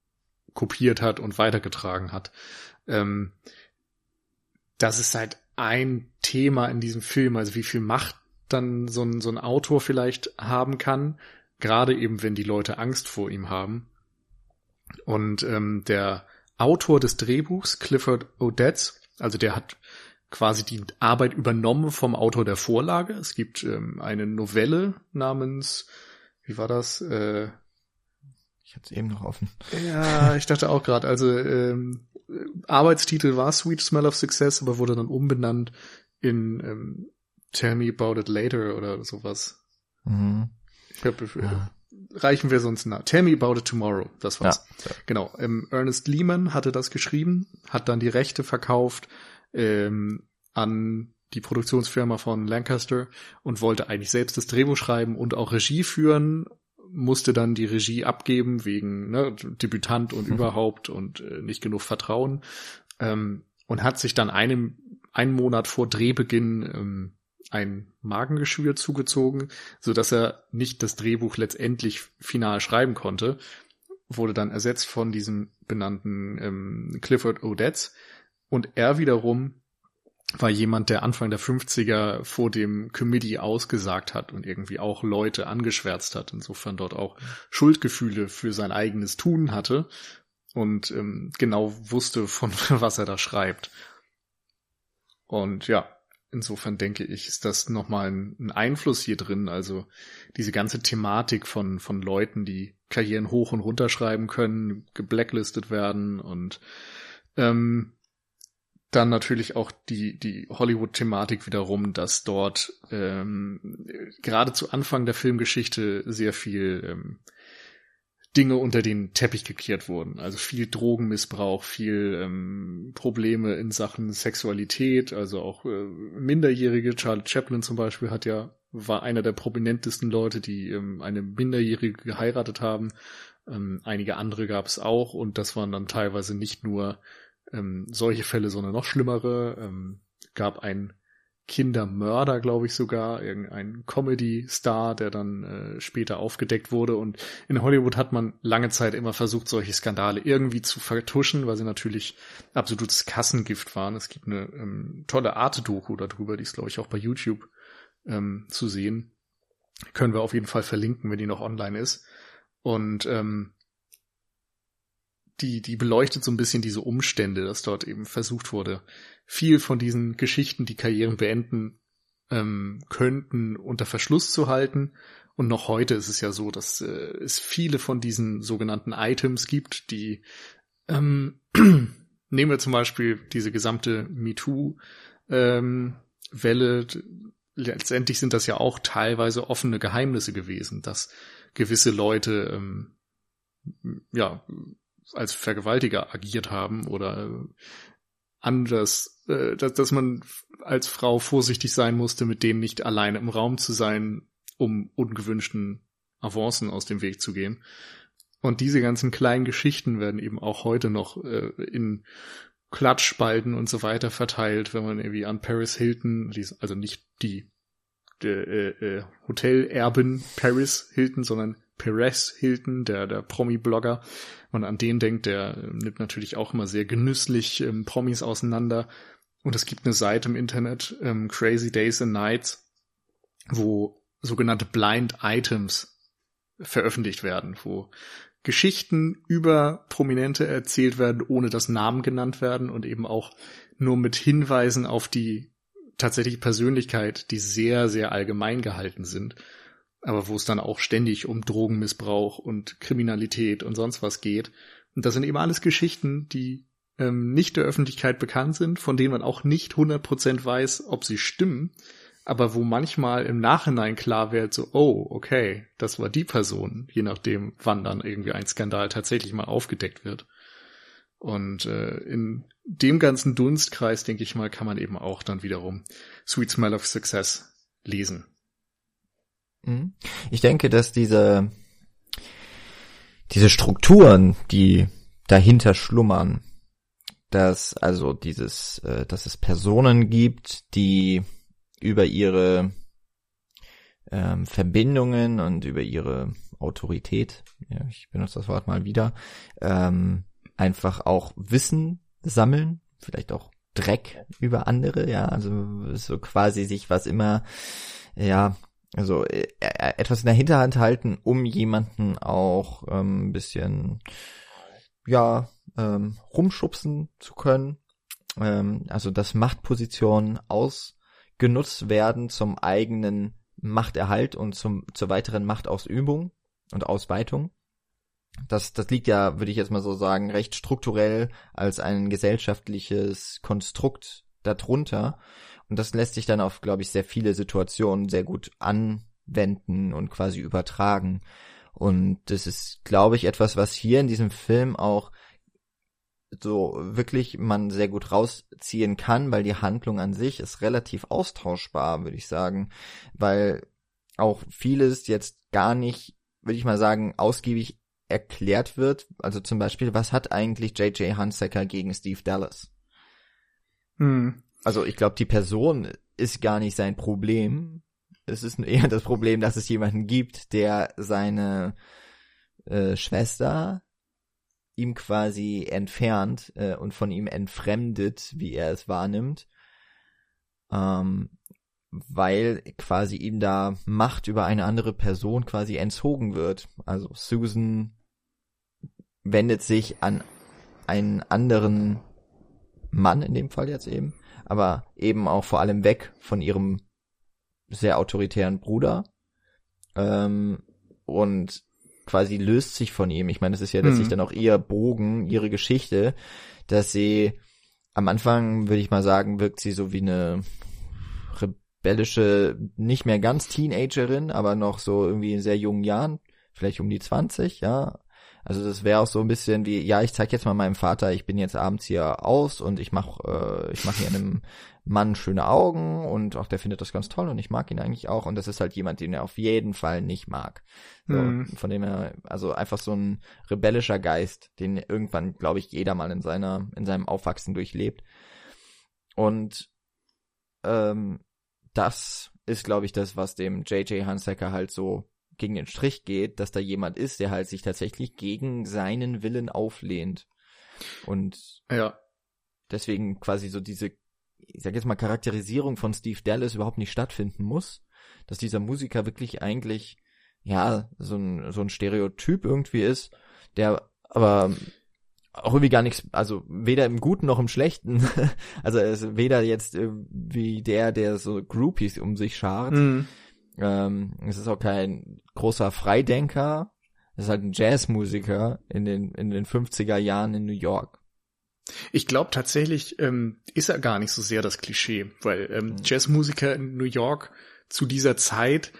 kopiert hat und weitergetragen hat. Ähm, das ist halt ein Thema in diesem Film, also wie viel Macht dann so ein, so ein Autor vielleicht haben kann, gerade eben wenn die Leute Angst vor ihm haben. Und ähm, der Autor des Drehbuchs, Clifford Odets, also der hat quasi die Arbeit übernommen vom Autor der Vorlage. Es gibt ähm, eine Novelle namens, wie war das? Äh, ich hatte es eben noch offen. Ja, ich dachte auch gerade, also ähm, Arbeitstitel war Sweet Smell of Success, aber wurde dann umbenannt in ähm, Tell Me About It Later oder sowas. Mhm. Ich hab, ja. Reichen wir sonst nach. Tell Me About It Tomorrow, das war's. Ja. Genau. Ähm, Ernest Lehman hatte das geschrieben, hat dann die Rechte verkauft ähm, an die Produktionsfirma von Lancaster und wollte eigentlich selbst das Drehbuch schreiben und auch Regie führen, musste dann die Regie abgeben wegen ne, Debütant und mhm. überhaupt und äh, nicht genug Vertrauen ähm, und hat sich dann einem einen Monat vor Drehbeginn ähm, ein Magengeschwür zugezogen, so dass er nicht das Drehbuch letztendlich final schreiben konnte, wurde dann ersetzt von diesem benannten ähm, Clifford Odets und er wiederum war jemand, der Anfang der 50er vor dem Committee ausgesagt hat und irgendwie auch Leute angeschwärzt hat, insofern dort auch Schuldgefühle für sein eigenes Tun hatte und ähm, genau wusste, von *laughs* was er da schreibt. Und ja, insofern denke ich, ist das nochmal ein, ein Einfluss hier drin. Also diese ganze Thematik von, von Leuten, die Karrieren hoch und runter schreiben können, geblacklistet werden und ähm, dann natürlich auch die, die Hollywood-Thematik wiederum, dass dort ähm, gerade zu Anfang der Filmgeschichte sehr viel ähm, Dinge unter den Teppich gekehrt wurden. Also viel Drogenmissbrauch, viel ähm, Probleme in Sachen Sexualität, also auch äh, Minderjährige. Charlie Chaplin zum Beispiel hat ja, war einer der prominentesten Leute, die ähm, eine Minderjährige geheiratet haben. Ähm, einige andere gab es auch und das waren dann teilweise nicht nur ähm, solche Fälle, sondern noch schlimmere. Ähm, gab ein Kindermörder, glaube ich sogar, irgendein Comedy-Star, der dann äh, später aufgedeckt wurde. Und in Hollywood hat man lange Zeit immer versucht, solche Skandale irgendwie zu vertuschen, weil sie natürlich absolutes Kassengift waren. Es gibt eine ähm, tolle Art-Doku darüber, die ist, glaube ich, auch bei YouTube ähm, zu sehen. Können wir auf jeden Fall verlinken, wenn die noch online ist. Und ähm, die, die beleuchtet so ein bisschen diese Umstände, dass dort eben versucht wurde, viel von diesen Geschichten, die Karrieren beenden ähm, könnten, unter Verschluss zu halten. Und noch heute ist es ja so, dass äh, es viele von diesen sogenannten Items gibt, die ähm, *clears throat* nehmen wir zum Beispiel diese gesamte MeToo-Welle. Ähm, Letztendlich sind das ja auch teilweise offene Geheimnisse gewesen, dass gewisse Leute ähm, ja als Vergewaltiger agiert haben oder äh, anders, äh, dass, dass man als Frau vorsichtig sein musste, mit denen nicht alleine im Raum zu sein, um ungewünschten Avancen aus dem Weg zu gehen. Und diese ganzen kleinen Geschichten werden eben auch heute noch äh, in Klatschspalten und so weiter verteilt, wenn man irgendwie an Paris Hilton, also nicht die, die äh, äh, Hotelerbin Paris Hilton, sondern Perez Hilton, der, der Promi-Blogger, man an den denkt, der nimmt natürlich auch immer sehr genüsslich ähm, Promis auseinander. Und es gibt eine Seite im Internet, ähm, Crazy Days and Nights, wo sogenannte Blind Items veröffentlicht werden, wo Geschichten über Prominente erzählt werden, ohne dass Namen genannt werden und eben auch nur mit Hinweisen auf die tatsächliche Persönlichkeit, die sehr, sehr allgemein gehalten sind aber wo es dann auch ständig um Drogenmissbrauch und Kriminalität und sonst was geht. Und das sind eben alles Geschichten, die ähm, nicht der Öffentlichkeit bekannt sind, von denen man auch nicht 100% weiß, ob sie stimmen, aber wo manchmal im Nachhinein klar wird, so, oh, okay, das war die Person, je nachdem, wann dann irgendwie ein Skandal tatsächlich mal aufgedeckt wird. Und äh, in dem ganzen Dunstkreis, denke ich mal, kann man eben auch dann wiederum Sweet Smell of Success lesen. Mhm. Ich denke, dass diese, diese Strukturen, die dahinter schlummern, dass also dieses, äh, dass es Personen gibt, die über ihre ähm, Verbindungen und über ihre Autorität, ja, ich benutze das Wort mal wieder, ähm, einfach auch Wissen sammeln, vielleicht auch Dreck über andere, ja, also so quasi sich was immer, ja, also äh, äh, etwas in der Hinterhand halten, um jemanden auch ähm, ein bisschen, ja, ähm, rumschubsen zu können. Ähm, also dass Machtpositionen ausgenutzt werden zum eigenen Machterhalt und zum, zur weiteren Machtausübung und Ausweitung. Das, das liegt ja, würde ich jetzt mal so sagen, recht strukturell als ein gesellschaftliches Konstrukt darunter. Und das lässt sich dann auf, glaube ich, sehr viele Situationen sehr gut anwenden und quasi übertragen. Und das ist, glaube ich, etwas, was hier in diesem Film auch so wirklich man sehr gut rausziehen kann, weil die Handlung an sich ist relativ austauschbar, würde ich sagen, weil auch vieles jetzt gar nicht, würde ich mal sagen, ausgiebig erklärt wird. Also zum Beispiel, was hat eigentlich J.J. Hunsaker gegen Steve Dallas? Hm. Also ich glaube, die Person ist gar nicht sein Problem. Es ist eher das Problem, dass es jemanden gibt, der seine äh, Schwester ihm quasi entfernt äh, und von ihm entfremdet, wie er es wahrnimmt, ähm, weil quasi ihm da Macht über eine andere Person quasi entzogen wird. Also Susan wendet sich an einen anderen Mann in dem Fall jetzt eben, aber eben auch vor allem weg von ihrem sehr autoritären Bruder ähm, und quasi löst sich von ihm. Ich meine, das ist ja letztlich hm. dann auch ihr Bogen, ihre Geschichte, dass sie am Anfang, würde ich mal sagen, wirkt sie so wie eine rebellische, nicht mehr ganz Teenagerin, aber noch so irgendwie in sehr jungen Jahren, vielleicht um die 20, ja, also das wäre auch so ein bisschen wie, ja, ich zeig jetzt mal meinem Vater, ich bin jetzt abends hier aus und ich mach, äh, ich mach hier einem Mann schöne Augen und auch der findet das ganz toll und ich mag ihn eigentlich auch und das ist halt jemand, den er auf jeden Fall nicht mag. So, mhm. Von dem er, also einfach so ein rebellischer Geist, den irgendwann, glaube ich, jeder mal in seiner, in seinem Aufwachsen durchlebt. Und ähm, das ist, glaube ich, das, was dem J.J. Hansecker halt so gegen den Strich geht, dass da jemand ist, der halt sich tatsächlich gegen seinen Willen auflehnt. Und ja. deswegen quasi so diese, ich sag jetzt mal, Charakterisierung von Steve Dallas überhaupt nicht stattfinden muss, dass dieser Musiker wirklich eigentlich, ja, so ein, so ein Stereotyp irgendwie ist, der aber auch irgendwie gar nichts, also weder im Guten noch im Schlechten. *laughs* also er ist weder jetzt wie der, der so Groupies um sich schart, mm. Ähm, es ist auch kein großer Freidenker. Es ist halt ein Jazzmusiker in den, in den 50er Jahren in New York. Ich glaube tatsächlich ähm, ist er gar nicht so sehr das Klischee, weil ähm, mhm. Jazzmusiker in New York zu dieser Zeit,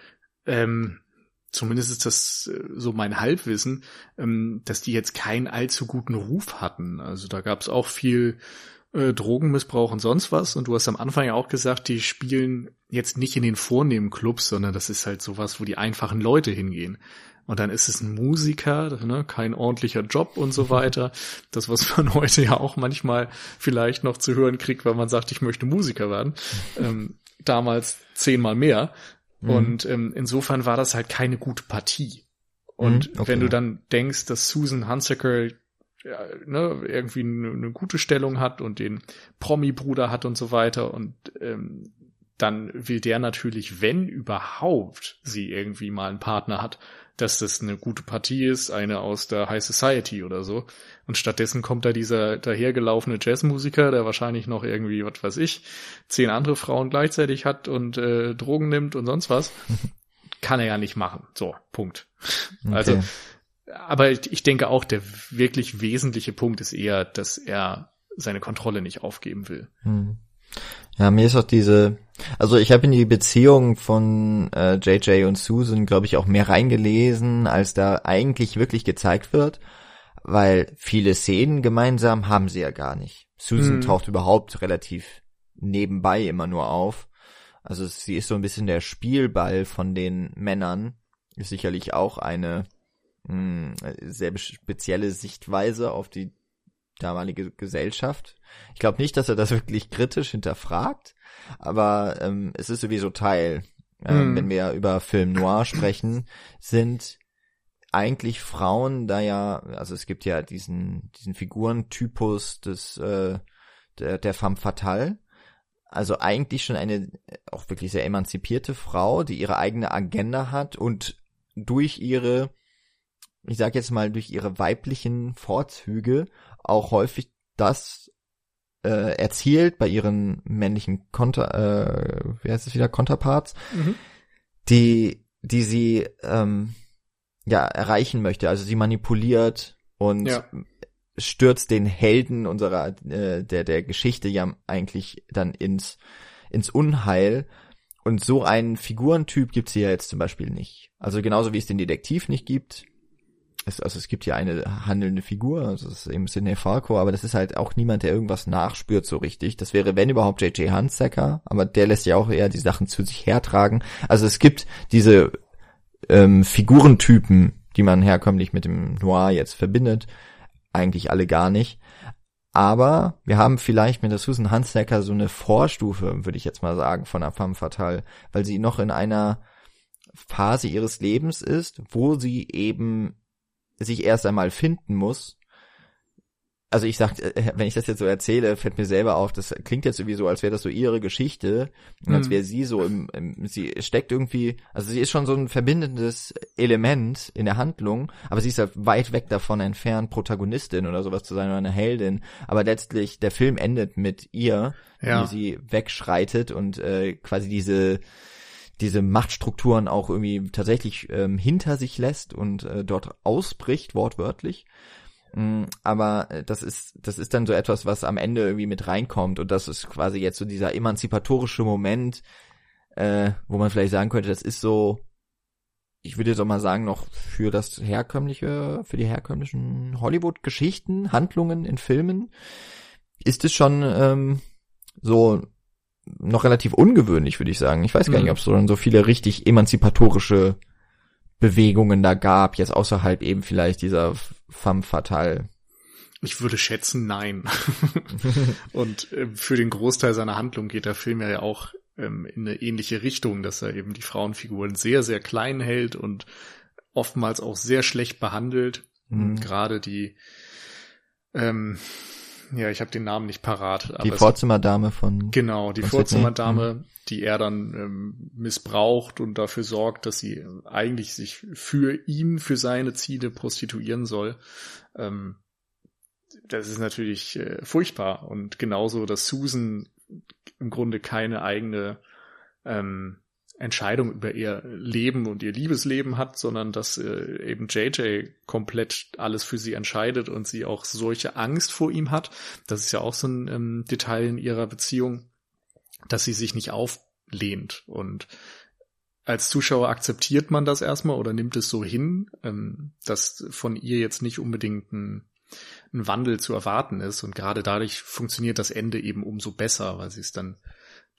ähm, zumindest ist das äh, so mein Halbwissen, ähm, dass die jetzt keinen allzu guten Ruf hatten. Also da gab es auch viel äh, Drogenmissbrauch und sonst was. Und du hast am Anfang ja auch gesagt, die spielen jetzt nicht in den vornehmen Clubs, sondern das ist halt sowas, wo die einfachen Leute hingehen. Und dann ist es ein Musiker, ne, kein ordentlicher Job und so weiter. Das, was man *laughs* heute ja auch manchmal vielleicht noch zu hören kriegt, weil man sagt, ich möchte Musiker werden. Ähm, damals zehnmal mehr. Mhm. Und ähm, insofern war das halt keine gute Partie. Und mhm, okay. wenn du dann denkst, dass Susan Hunsaker ja, ne, irgendwie eine, eine, gute Stellung hat und den Promi-Bruder hat und so weiter und ähm, dann will der natürlich, wenn überhaupt sie irgendwie mal einen Partner hat, dass das eine gute Partie ist, eine aus der High Society oder so. Und stattdessen kommt da dieser dahergelaufene Jazzmusiker, der wahrscheinlich noch irgendwie, was weiß ich, zehn andere Frauen gleichzeitig hat und äh, Drogen nimmt und sonst was. *laughs* Kann er ja nicht machen. So, Punkt. Okay. Also aber ich denke auch, der wirklich wesentliche Punkt ist eher, dass er seine Kontrolle nicht aufgeben will. Hm. Ja, mir ist auch diese, also ich habe in die Beziehung von äh, JJ und Susan, glaube ich, auch mehr reingelesen, als da eigentlich wirklich gezeigt wird, weil viele Szenen gemeinsam haben sie ja gar nicht. Susan hm. taucht überhaupt relativ nebenbei immer nur auf. Also sie ist so ein bisschen der Spielball von den Männern. Ist sicherlich auch eine mh, hm, sehr spezielle Sichtweise auf die damalige Gesellschaft. Ich glaube nicht, dass er das *laughs* wirklich kritisch hinterfragt, aber ähm, es ist sowieso Teil, ähm, mm. wenn wir über Film Noir sprechen, sind eigentlich Frauen da ja, also es gibt ja diesen diesen Figurentypus des äh, der, der femme fatale, also eigentlich schon eine auch wirklich sehr emanzipierte Frau, die ihre eigene Agenda hat und durch ihre ich sag jetzt mal durch ihre weiblichen Vorzüge auch häufig das äh, erzielt bei ihren männlichen Konter, äh, wie heißt es wieder, Konterparts, mhm. die, die sie ähm, ja erreichen möchte. Also sie manipuliert und ja. stürzt den Helden unserer äh, der der Geschichte ja eigentlich dann ins ins Unheil. Und so einen Figurentyp gibt's hier jetzt zum Beispiel nicht. Also genauso wie es den Detektiv nicht gibt, es, also es gibt ja eine handelnde Figur, also es ist eben Sidney Falco, aber das ist halt auch niemand, der irgendwas nachspürt so richtig. Das wäre, wenn überhaupt, J.J. Hunsaker, aber der lässt ja auch eher die Sachen zu sich hertragen. Also es gibt diese ähm, Figurentypen, die man herkömmlich mit dem Noir jetzt verbindet, eigentlich alle gar nicht. Aber wir haben vielleicht mit der Susan Hunsaker so eine Vorstufe, würde ich jetzt mal sagen, von der femme fatale, weil sie noch in einer Phase ihres Lebens ist, wo sie eben sich erst einmal finden muss. Also ich sag, äh, wenn ich das jetzt so erzähle, fällt mir selber auf, das klingt jetzt irgendwie so, als wäre das so ihre Geschichte, mhm. als wäre sie so im, im, sie steckt irgendwie, also sie ist schon so ein verbindendes Element in der Handlung, aber sie ist halt weit weg davon entfernt, Protagonistin oder sowas zu sein oder eine Heldin. Aber letztlich, der Film endet mit ihr, ja. wie sie wegschreitet und äh, quasi diese diese Machtstrukturen auch irgendwie tatsächlich ähm, hinter sich lässt und äh, dort ausbricht, wortwörtlich. Mm, aber äh, das ist, das ist dann so etwas, was am Ende irgendwie mit reinkommt und das ist quasi jetzt so dieser emanzipatorische Moment, äh, wo man vielleicht sagen könnte, das ist so, ich würde jetzt auch mal sagen, noch für das herkömmliche, für die herkömmlichen Hollywood-Geschichten, Handlungen in Filmen, ist es schon ähm, so noch relativ ungewöhnlich, würde ich sagen. Ich weiß gar nicht, mhm. ob es so, so viele richtig emanzipatorische Bewegungen da gab, jetzt außerhalb eben vielleicht dieser femme fatale. Ich würde schätzen, nein. *laughs* und äh, für den Großteil seiner Handlung geht der Film ja auch ähm, in eine ähnliche Richtung, dass er eben die Frauenfiguren sehr, sehr klein hält und oftmals auch sehr schlecht behandelt. Mhm. Gerade die ähm, ja, ich habe den Namen nicht parat. die Vorzimmerdame von. Genau, die Vorzimmerdame, mhm. die er dann ähm, missbraucht und dafür sorgt, dass sie eigentlich sich für ihn, für seine Ziele prostituieren soll. Ähm, das ist natürlich äh, furchtbar und genauso, dass Susan im Grunde keine eigene ähm, Entscheidung über ihr Leben und ihr Liebesleben hat, sondern dass äh, eben JJ komplett alles für sie entscheidet und sie auch solche Angst vor ihm hat. Das ist ja auch so ein ähm, Detail in ihrer Beziehung, dass sie sich nicht auflehnt. Und als Zuschauer akzeptiert man das erstmal oder nimmt es so hin, ähm, dass von ihr jetzt nicht unbedingt ein, ein Wandel zu erwarten ist. Und gerade dadurch funktioniert das Ende eben umso besser, weil sie es dann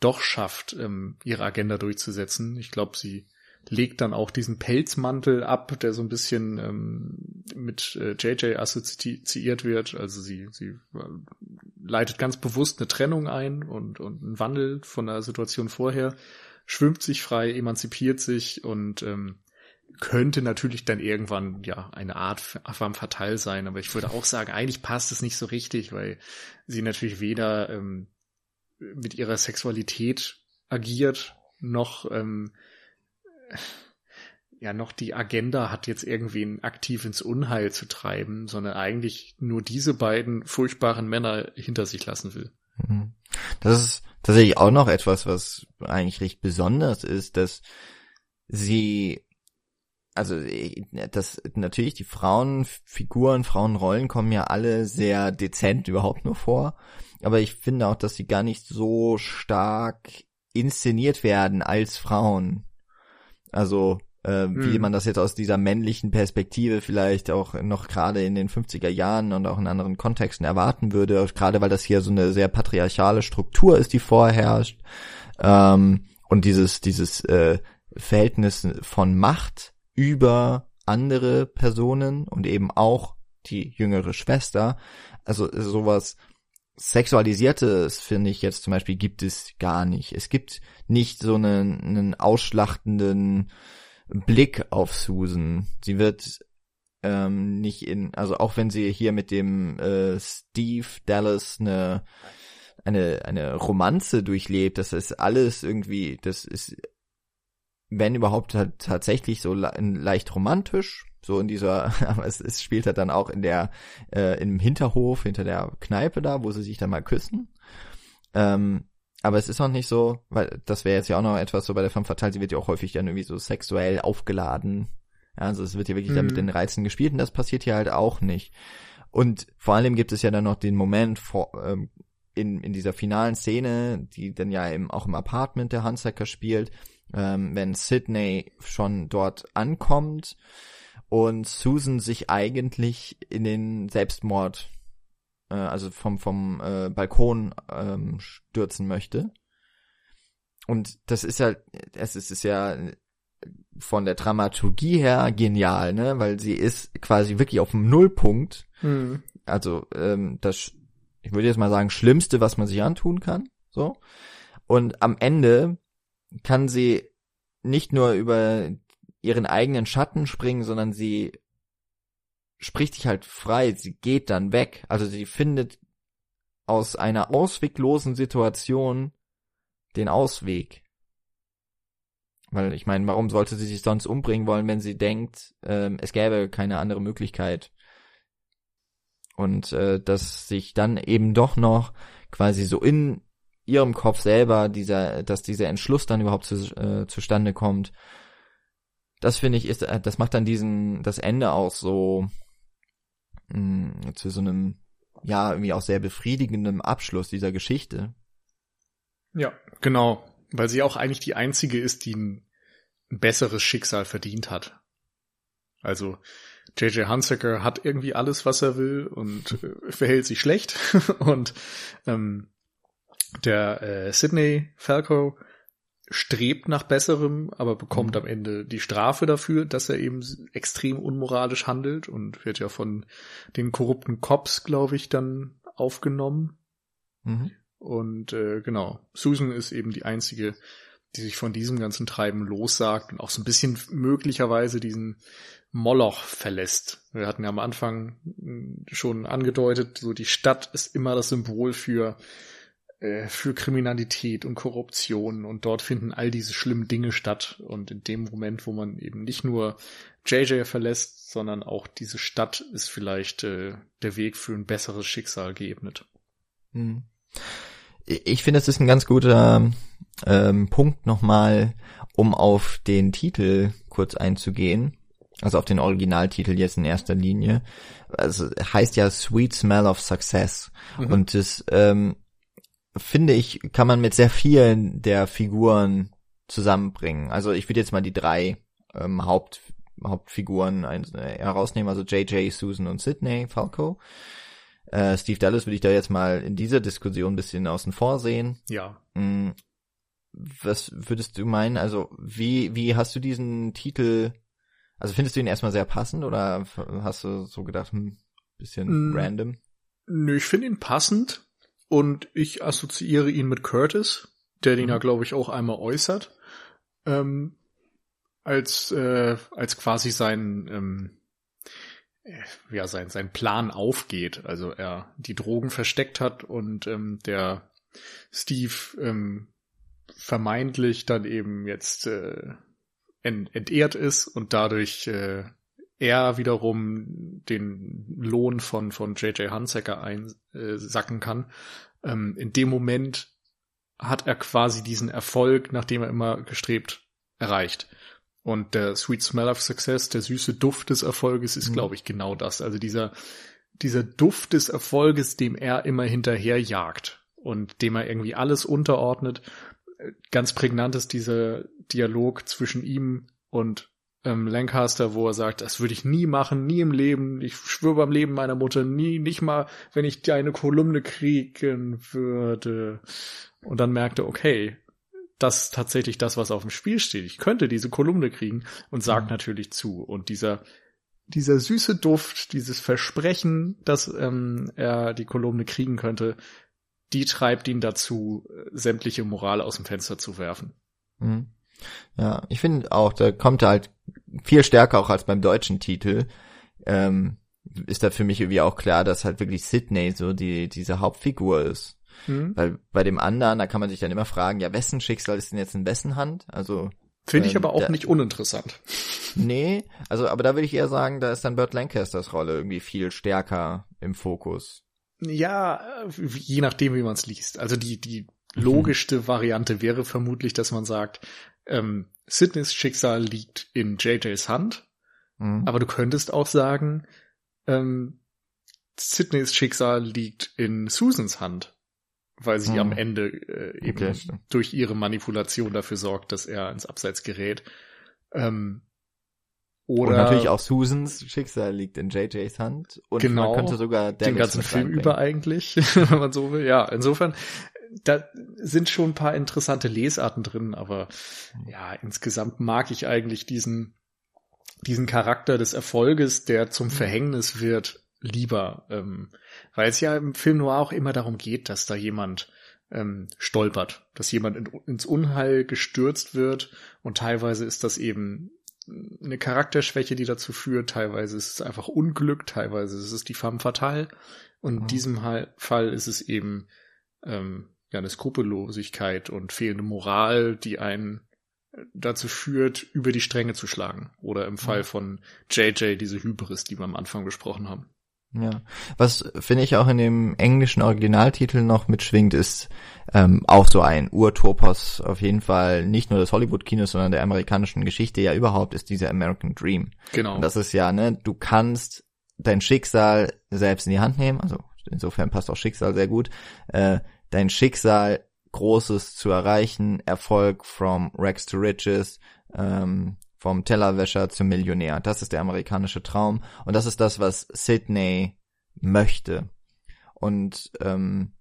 doch schafft, ähm, ihre Agenda durchzusetzen. Ich glaube, sie legt dann auch diesen Pelzmantel ab, der so ein bisschen ähm, mit äh, JJ assoziiert wird. Also sie, sie äh, leitet ganz bewusst eine Trennung ein und, und einen Wandel von der Situation vorher, schwimmt sich frei, emanzipiert sich und ähm, könnte natürlich dann irgendwann ja eine Art femme fatale sein, aber ich würde auch sagen, eigentlich passt es nicht so richtig, weil sie natürlich weder ähm, mit ihrer Sexualität agiert, noch ähm, ja noch die Agenda hat, jetzt irgendwen aktiv ins Unheil zu treiben, sondern eigentlich nur diese beiden furchtbaren Männer hinter sich lassen will. Mhm. Das ist tatsächlich auch noch etwas, was eigentlich recht besonders ist, dass sie also das natürlich die Frauenfiguren, Frauenrollen kommen ja alle sehr dezent überhaupt nur vor, aber ich finde auch, dass sie gar nicht so stark inszeniert werden als Frauen. Also äh, hm. wie man das jetzt aus dieser männlichen Perspektive vielleicht auch noch gerade in den 50er Jahren und auch in anderen Kontexten erwarten würde, gerade weil das hier so eine sehr patriarchale Struktur ist, die vorherrscht. Ähm, und dieses, dieses äh, Verhältnis von Macht über andere Personen und eben auch die jüngere Schwester. Also sowas Sexualisiertes, finde ich jetzt zum Beispiel, gibt es gar nicht. Es gibt nicht so einen, einen ausschlachtenden Blick auf Susan. Sie wird ähm, nicht in, also auch wenn sie hier mit dem äh, Steve Dallas eine eine eine Romanze durchlebt, das ist alles irgendwie, das ist wenn überhaupt tatsächlich so le leicht romantisch, so in dieser, *laughs* aber es, es spielt halt dann auch in der äh, im Hinterhof hinter der Kneipe da, wo sie sich dann mal küssen. Ähm, aber es ist auch nicht so, weil das wäre jetzt ja auch noch etwas so bei der Femme Fatale, sie wird ja auch häufig dann irgendwie so sexuell aufgeladen. Ja, also es wird ja wirklich mhm. dann mit mhm. den Reizen gespielt und das passiert hier halt auch nicht. Und vor allem gibt es ja dann noch den Moment vor, ähm, in, in dieser finalen Szene, die dann ja eben auch im Apartment der Handsacker spielt, ähm, wenn Sydney schon dort ankommt und Susan sich eigentlich in den Selbstmord, äh, also vom, vom äh, Balkon ähm, stürzen möchte. Und das ist ja, es ist, ist ja von der Dramaturgie her genial, ne? Weil sie ist quasi wirklich auf dem Nullpunkt. Mhm. Also ähm, das, ich würde jetzt mal sagen, Schlimmste, was man sich antun kann. So. Und am Ende kann sie nicht nur über ihren eigenen Schatten springen, sondern sie spricht sich halt frei, sie geht dann weg. Also sie findet aus einer ausweglosen Situation den Ausweg. Weil ich meine, warum sollte sie sich sonst umbringen wollen, wenn sie denkt, ähm, es gäbe keine andere Möglichkeit. Und äh, dass sich dann eben doch noch quasi so in ihrem Kopf selber dieser, dass dieser Entschluss dann überhaupt zu, äh, zustande kommt, das finde ich ist, äh, das macht dann diesen, das Ende auch so mh, mm, zu so einem, ja, irgendwie auch sehr befriedigenden Abschluss dieser Geschichte. Ja, genau. Weil sie auch eigentlich die einzige ist, die ein, ein besseres Schicksal verdient hat. Also, JJ Hunsaker hat irgendwie alles, was er will und äh, verhält sich schlecht. *laughs* und ähm, der äh, Sydney Falco strebt nach Besserem, aber bekommt mhm. am Ende die Strafe dafür, dass er eben extrem unmoralisch handelt und wird ja von den korrupten Cops, glaube ich, dann aufgenommen. Mhm. Und äh, genau, Susan ist eben die einzige, die sich von diesem ganzen Treiben lossagt und auch so ein bisschen möglicherweise diesen Moloch verlässt. Wir hatten ja am Anfang hm, schon angedeutet, so die Stadt ist immer das Symbol für äh, für Kriminalität und Korruption und dort finden all diese schlimmen Dinge statt und in dem Moment, wo man eben nicht nur JJ verlässt, sondern auch diese Stadt ist vielleicht äh, der Weg für ein besseres Schicksal geebnet. Hm. Ich finde, es ist ein ganz guter ähm, Punkt nochmal, um auf den Titel kurz einzugehen. Also auf den Originaltitel jetzt in erster Linie. Also heißt ja Sweet Smell of Success. Mhm. Und das ähm, finde ich, kann man mit sehr vielen der Figuren zusammenbringen. Also ich würde jetzt mal die drei ähm, Haupt, Hauptfiguren ein, äh, herausnehmen, also JJ, Susan und Sydney Falco. Äh, Steve Dallas würde ich da jetzt mal in dieser Diskussion ein bisschen außen vor sehen. Ja. Mm, was würdest du meinen? Also wie, wie hast du diesen Titel, also findest du ihn erstmal sehr passend oder hast du so gedacht, hm, bisschen mm, random? Nö, ich finde ihn passend und ich assoziiere ihn mit Curtis, der den mhm. ja, glaube ich, auch einmal äußert, ähm, als, äh, als quasi sein, ähm, äh, ja, sein, sein Plan aufgeht. Also er die Drogen versteckt hat und ähm, der Steve ähm, vermeintlich dann eben jetzt äh, ent entehrt ist und dadurch äh, er wiederum den Lohn von, von J.J. Hunsaker einsacken äh, kann. Ähm, in dem Moment hat er quasi diesen Erfolg, nachdem er immer gestrebt, erreicht. Und der Sweet Smell of Success, der süße Duft des Erfolges ist, mhm. glaube ich, genau das. Also dieser, dieser Duft des Erfolges, dem er immer hinterherjagt und dem er irgendwie alles unterordnet. Ganz prägnant ist dieser Dialog zwischen ihm und ähm, Lancaster, wo er sagt, das würde ich nie machen, nie im Leben, ich schwöre beim Leben meiner Mutter, nie, nicht mal, wenn ich eine Kolumne kriegen würde. Und dann merkte, okay, das ist tatsächlich das, was auf dem Spiel steht. Ich könnte diese Kolumne kriegen und sagt mhm. natürlich zu. Und dieser, dieser süße Duft, dieses Versprechen, dass ähm, er die Kolumne kriegen könnte, die treibt ihn dazu, sämtliche Moral aus dem Fenster zu werfen. Mhm. Ja, ich finde auch, da kommt er halt viel stärker auch als beim deutschen Titel. Ähm, ist da für mich irgendwie auch klar, dass halt wirklich Sydney so die diese Hauptfigur ist. Mhm. Weil bei dem anderen, da kann man sich dann immer fragen, ja, wessen Schicksal ist denn jetzt in wessen Hand? Also Finde ich ähm, aber auch da, nicht uninteressant. *laughs* Nee, also aber da würde ich eher sagen, da ist dann Burt Lancasters Rolle irgendwie viel stärker im Fokus. Ja, je nachdem, wie man es liest. Also die, die logischste mhm. Variante wäre vermutlich, dass man sagt, ähm, Sydneys Schicksal liegt in JJs Hand, mhm. aber du könntest auch sagen, ähm, Sydneys Schicksal liegt in Susans Hand weil sie hm. am Ende äh, eben okay, durch ihre Manipulation dafür sorgt, dass er ins Abseits gerät. Ähm, oder und natürlich auch Susans Schicksal liegt in JJs Hand und genau, man könnte sogar den ganzen Film über eigentlich, *laughs* wenn man so will. Ja, insofern da sind schon ein paar interessante Lesarten drin, aber ja, insgesamt mag ich eigentlich diesen diesen Charakter des Erfolges, der zum Verhängnis wird, lieber, ähm, weil es ja im Film Noir auch immer darum geht, dass da jemand ähm, stolpert, dass jemand in, ins Unheil gestürzt wird und teilweise ist das eben eine Charakterschwäche, die dazu führt, teilweise ist es einfach Unglück, teilweise ist es die femme fatale und in mhm. diesem Fall ist es eben ähm, ja eine Skrupellosigkeit und fehlende Moral, die einen dazu führt, über die Stränge zu schlagen. Oder im Fall von JJ diese Hybris, die wir am Anfang besprochen haben. Ja, was finde ich auch in dem englischen Originaltitel noch mitschwingt, ist ähm, auch so ein Urtopos auf jeden Fall nicht nur des Hollywood-Kinos, sondern der amerikanischen Geschichte ja überhaupt ist dieser American Dream. Genau. Und das ist ja, ne, du kannst dein Schicksal selbst in die Hand nehmen, also insofern passt auch Schicksal sehr gut, äh, dein Schicksal Großes zu erreichen, Erfolg from Rex to Riches, ähm, vom Tellerwäscher zum Millionär. Das ist der amerikanische Traum und das ist das, was Sydney möchte. Und ähm,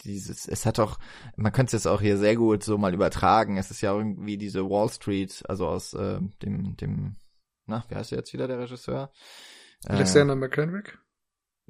dieses, es hat auch, man könnte es jetzt auch hier sehr gut so mal übertragen. Es ist ja irgendwie diese Wall Street, also aus äh, dem, dem, na, wie heißt der jetzt wieder der Regisseur? Alexander äh, McKendrick?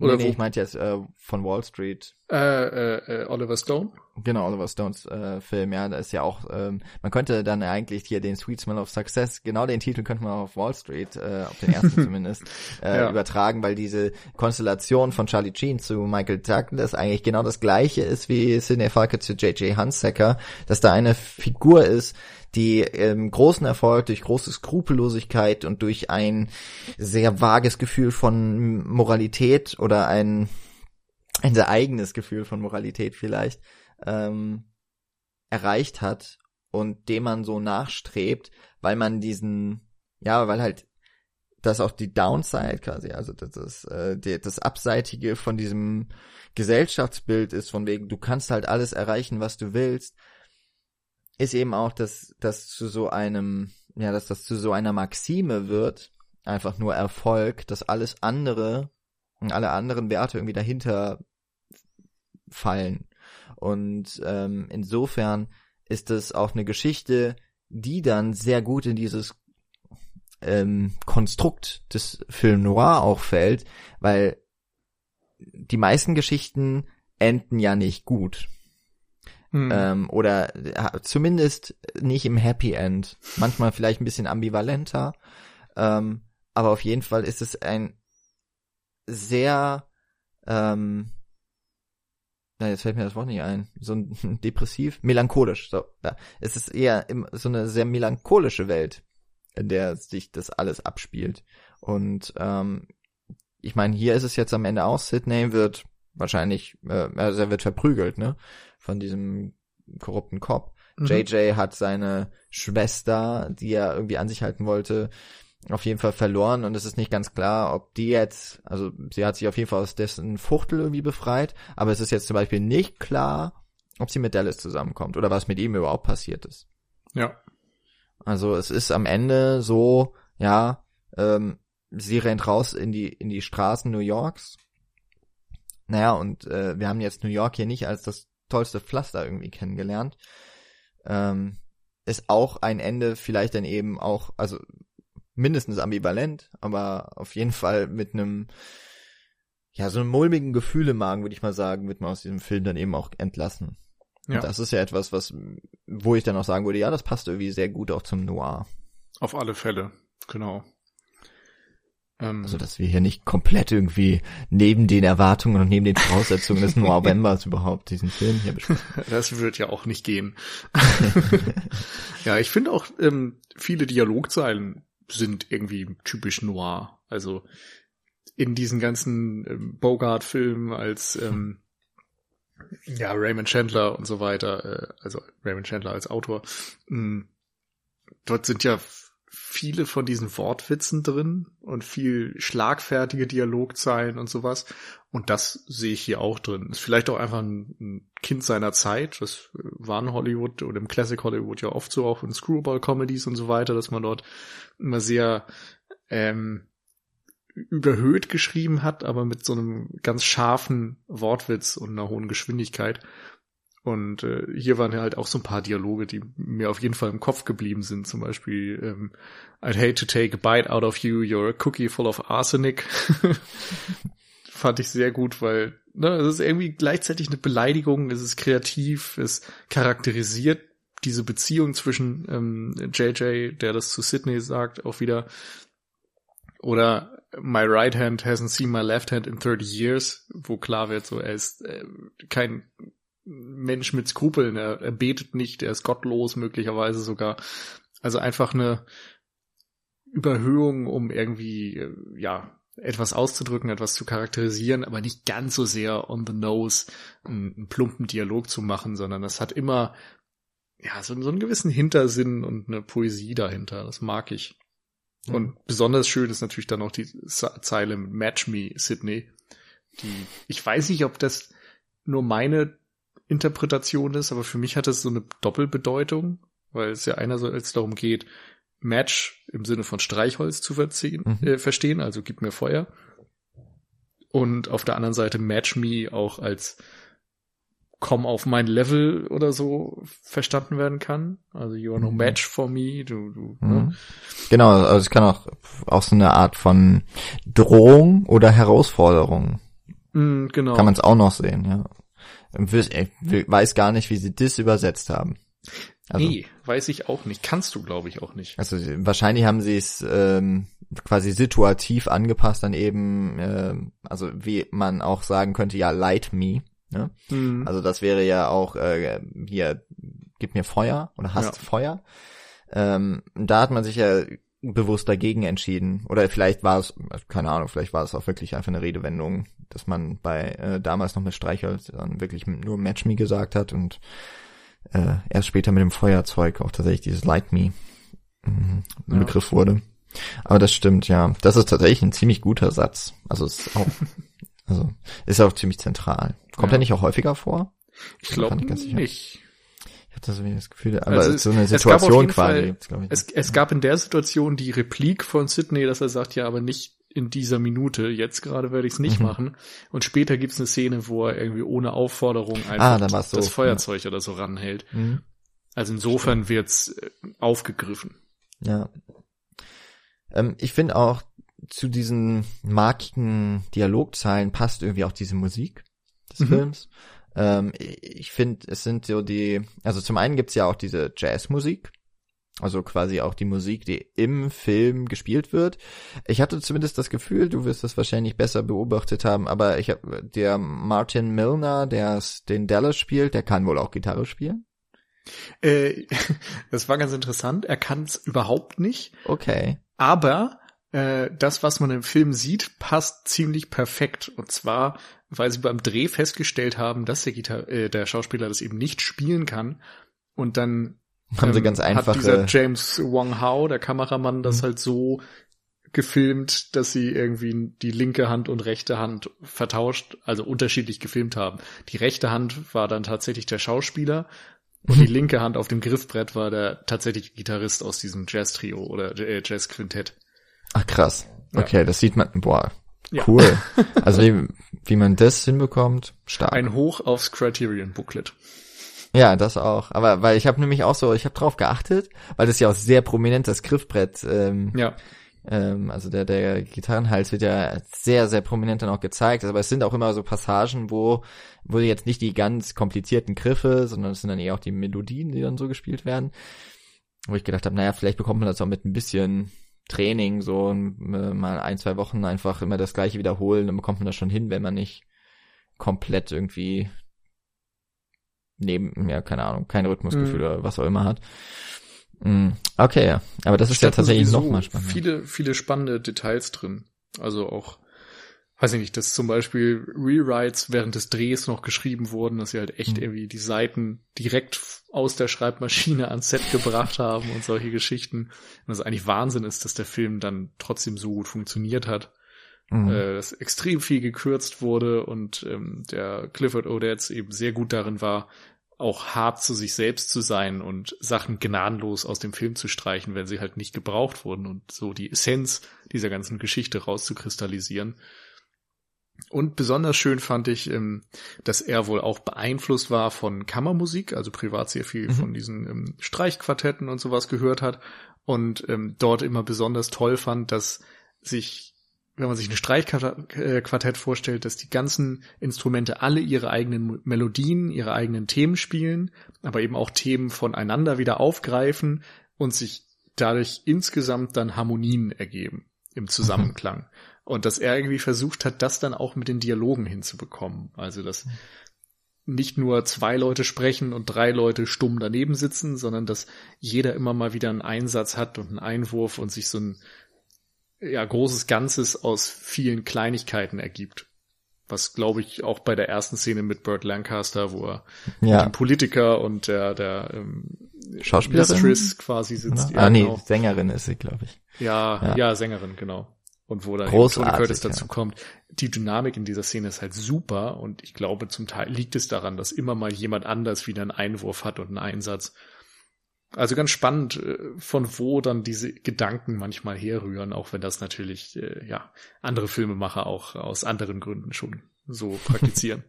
Oder nee, nee ich meinte jetzt äh, von Wall Street. Äh, äh, äh, Oliver Stone? Genau, Oliver Stones äh, Film, ja, da ist ja auch, ähm, man könnte dann eigentlich hier den Sweet Smell of Success, genau den Titel könnte man auf Wall Street, äh, auf den ersten *laughs* zumindest, äh, ja. übertragen, weil diese Konstellation von Charlie Sheen zu Michael Douglas eigentlich genau das gleiche ist wie Sidney Falke zu J.J. Hunsaker, dass da eine Figur ist, die ähm, großen Erfolg durch große Skrupellosigkeit und durch ein sehr vages Gefühl von Moralität oder ein, ein sehr eigenes Gefühl von Moralität vielleicht ähm, erreicht hat und dem man so nachstrebt, weil man diesen, ja, weil halt das auch die Downside quasi, also das ist äh, die, das Abseitige von diesem Gesellschaftsbild ist, von wegen, du kannst halt alles erreichen, was du willst, ist eben auch, dass das zu so einem, ja, dass das zu so einer Maxime wird, einfach nur Erfolg, dass alles andere und alle anderen Werte irgendwie dahinter fallen. Und ähm, insofern ist es auch eine Geschichte, die dann sehr gut in dieses ähm, Konstrukt des Film Noir auch fällt, weil die meisten Geschichten enden ja nicht gut. Hm. Ähm, oder zumindest nicht im Happy End. Manchmal vielleicht ein bisschen ambivalenter. Ähm, aber auf jeden Fall ist es ein sehr, ähm, na, jetzt fällt mir das Wort nicht ein, so ein *laughs* depressiv, melancholisch, so, ja. Es ist eher im, so eine sehr melancholische Welt, in der sich das alles abspielt. Und ähm, ich meine, hier ist es jetzt am Ende auch, Sydney wird wahrscheinlich, äh, also er wird verprügelt, ne? Von diesem korrupten Cop. Mhm. JJ hat seine Schwester, die er irgendwie an sich halten wollte, auf jeden Fall verloren und es ist nicht ganz klar, ob die jetzt, also sie hat sich auf jeden Fall aus dessen Fuchtel irgendwie befreit, aber es ist jetzt zum Beispiel nicht klar, ob sie mit Dallas zusammenkommt oder was mit ihm überhaupt passiert ist. Ja. Also es ist am Ende so, ja, ähm, sie rennt raus in die in die Straßen New Yorks naja, und äh, wir haben jetzt New York hier nicht als das tollste Pflaster irgendwie kennengelernt. Ähm, ist auch ein Ende vielleicht dann eben auch, also mindestens ambivalent, aber auf jeden Fall mit einem, ja, so einem mulmigen Gefühl im Magen, würde ich mal sagen, wird man aus diesem Film dann eben auch entlassen. Ja. Und das ist ja etwas, was, wo ich dann auch sagen würde, ja, das passt irgendwie sehr gut auch zum Noir. Auf alle Fälle, genau. Ähm, also, dass wir hier nicht komplett irgendwie neben den Erwartungen und neben den Voraussetzungen des *laughs* Novembers überhaupt diesen Film hier besprechen. *laughs* Das wird ja auch nicht gehen. *laughs* ja, ich finde auch, ähm, viele Dialogzeilen sind irgendwie typisch noir. Also, in diesen ganzen ähm, Bogart-Filmen als, ähm, ja, Raymond Chandler und so weiter, äh, also Raymond Chandler als Autor, mh, mm, dort sind ja viele von diesen Wortwitzen drin und viel schlagfertige Dialogzeilen und sowas. Und das sehe ich hier auch drin. Ist vielleicht auch einfach ein, Kind seiner Zeit. Das war in Hollywood oder im Classic Hollywood ja oft so, auch in Screwball-Comedies und so weiter, dass man dort immer sehr ähm, überhöht geschrieben hat, aber mit so einem ganz scharfen Wortwitz und einer hohen Geschwindigkeit. Und äh, hier waren ja halt auch so ein paar Dialoge, die mir auf jeden Fall im Kopf geblieben sind. Zum Beispiel, ähm, I'd hate to take a bite out of you, you're a cookie full of arsenic. *laughs* Fand ich sehr gut, weil ne, es ist irgendwie gleichzeitig eine Beleidigung, es ist kreativ, es charakterisiert diese Beziehung zwischen ähm, JJ, der das zu Sydney sagt, auch wieder. Oder My right hand hasn't seen my left hand in 30 years, wo klar wird, so er ist äh, kein Mensch mit Skrupeln, er, er betet nicht, er ist gottlos möglicherweise sogar. Also einfach eine Überhöhung, um irgendwie, äh, ja, etwas auszudrücken, etwas zu charakterisieren, aber nicht ganz so sehr on the nose einen, einen plumpen Dialog zu machen, sondern das hat immer, ja, so, so einen gewissen Hintersinn und eine Poesie dahinter. Das mag ich. Mhm. Und besonders schön ist natürlich dann auch die Zeile Match Me, Sydney. Die, ich weiß nicht, ob das nur meine Interpretation ist, aber für mich hat es so eine Doppelbedeutung, weil es ja einerseits darum geht, Match im Sinne von Streichholz zu verziehen, mhm. äh, verstehen, also gib mir Feuer. Und auf der anderen Seite Match Me auch als komm auf mein Level oder so verstanden werden kann. Also you are no mhm. match for me. Du, du, mhm. ne? Genau, also es kann auch, auch so eine Art von Drohung oder Herausforderung. Mhm, genau. Kann man es auch noch sehen, ja. Ich weiß gar nicht, wie sie das übersetzt haben. Also, nee, weiß ich auch nicht. Kannst du, glaube ich, auch nicht. Also wahrscheinlich haben sie es ähm, quasi situativ angepasst, dann eben, äh, also wie man auch sagen könnte, ja, light me. Ne? Mhm. Also das wäre ja auch äh, hier, gib mir Feuer oder hast ja. Feuer. Ähm, da hat man sich ja bewusst dagegen entschieden. Oder vielleicht war es, keine Ahnung, vielleicht war es auch wirklich einfach eine Redewendung, dass man bei äh, damals noch mit Streichholz dann wirklich nur Match Me gesagt hat und äh, erst später mit dem Feuerzeug auch tatsächlich dieses Light Me mhm, ja. Begriff wurde. Aber das stimmt, ja. Das ist tatsächlich ein ziemlich guter Satz. Also ist auch, *laughs* also ist auch ziemlich zentral. Kommt ja. er nicht auch häufiger vor? Ich glaube nicht. Ich hatte so das Gefühl, aber also so eine Situation quasi. Fall, es, es gab in der Situation die Replik von Sydney, dass er sagt, ja, aber nicht in dieser Minute. Jetzt gerade werde ich es nicht mhm. machen. Und später gibt es eine Szene, wo er irgendwie ohne Aufforderung einfach ah, so, das Feuerzeug ja. oder so ranhält. Mhm. Also insofern wird's äh, aufgegriffen. Ja. Ähm, ich finde auch zu diesen markigen Dialogzeilen passt irgendwie auch diese Musik des mhm. Films. Ähm, ich finde, es sind so die, also zum einen gibt's ja auch diese Jazzmusik, also quasi auch die Musik, die im Film gespielt wird. Ich hatte zumindest das Gefühl, du wirst das wahrscheinlich besser beobachtet haben, aber ich habe der Martin Milner, der den Dallas spielt, der kann wohl auch Gitarre spielen. Äh, *laughs* das war ganz interessant. Er kann es überhaupt nicht. Okay. Aber äh, das, was man im Film sieht, passt ziemlich perfekt. Und zwar, weil sie beim Dreh festgestellt haben, dass der, Gitar äh, der Schauspieler das eben nicht spielen kann. Und dann haben ähm, sie ganz einfache. Hat dieser James Wong Hao, der Kameramann, das mhm. halt so gefilmt, dass sie irgendwie die linke Hand und rechte Hand vertauscht, also unterschiedlich gefilmt haben. Die rechte Hand war dann tatsächlich der Schauspieler und die *laughs* linke Hand auf dem Griffbrett war der tatsächliche Gitarrist aus diesem Jazz-Trio oder äh, Jazz-Quintett. Ach krass. Okay, ja. das sieht man, boah, cool. Ja. *laughs* also wie, wie man das hinbekommt, stark. Ein Hoch aufs Criterion Booklet. Ja, das auch. Aber weil ich habe nämlich auch so, ich habe drauf geachtet, weil das ja auch sehr prominent das Griffbrett ähm, ja. Ähm, also der, der Gitarrenhals wird ja sehr, sehr prominent dann auch gezeigt. Aber es sind auch immer so Passagen, wo, wo jetzt nicht die ganz komplizierten Griffe, sondern es sind dann eher auch die Melodien, die dann so gespielt werden. Wo ich gedacht habe, naja, vielleicht bekommt man das auch mit ein bisschen Training, so äh, mal ein, zwei Wochen einfach immer das gleiche wiederholen, dann bekommt man das schon hin, wenn man nicht komplett irgendwie neben, ja, keine Ahnung, kein Rhythmusgefühl mhm. oder was auch immer hat. Mm, okay, ja. Aber das ist ja tatsächlich noch mal spannend. Viele, viele spannende Details drin. Also auch, weiß ich nicht, dass zum Beispiel Rewrites während des Drehs noch geschrieben wurden, dass sie halt echt mhm. irgendwie die Seiten direkt aus der Schreibmaschine ans Set gebracht haben und solche Geschichten. Und das eigentlich Wahnsinn ist, dass der Film dann trotzdem so gut funktioniert hat. Mhm. Äh, dass extrem viel gekürzt wurde und ähm, der Clifford Odets eben sehr gut darin war, auch hart zu sich selbst zu sein und Sachen gnadenlos aus dem Film zu streichen, wenn sie halt nicht gebraucht wurden und so die Essenz dieser ganzen Geschichte rauszukristallisieren. Und besonders schön fand ich, ähm, dass er wohl auch beeinflusst war von Kammermusik, also privat sehr viel mhm. von diesen ähm, Streichquartetten und sowas gehört hat und ähm, dort immer besonders toll fand, dass sich wenn man sich ein Streichquartett vorstellt, dass die ganzen Instrumente alle ihre eigenen Melodien, ihre eigenen Themen spielen, aber eben auch Themen voneinander wieder aufgreifen und sich dadurch insgesamt dann Harmonien ergeben im Zusammenklang. Mhm. Und dass er irgendwie versucht hat, das dann auch mit den Dialogen hinzubekommen. Also, dass nicht nur zwei Leute sprechen und drei Leute stumm daneben sitzen, sondern dass jeder immer mal wieder einen Einsatz hat und einen Einwurf und sich so ein, ja, großes Ganzes aus vielen Kleinigkeiten ergibt. Was, glaube ich, auch bei der ersten Szene mit Burt Lancaster, wo er ja. Politiker und der, der ähm, Schauspielerin Mistress quasi sitzt. Ja, ah, nee, genau. Sängerin ist sie, glaube ich. Ja, ja, ja, Sängerin, genau. Und wo dann Tony Curtis dazu ja. kommt. Die Dynamik in dieser Szene ist halt super und ich glaube, zum Teil liegt es daran, dass immer mal jemand anders wieder einen Einwurf hat und einen Einsatz. Also ganz spannend, äh, von wo dann diese Gedanken manchmal herrühren, auch wenn das natürlich, äh, ja, andere Filmemacher auch aus anderen Gründen schon so *laughs* praktizieren.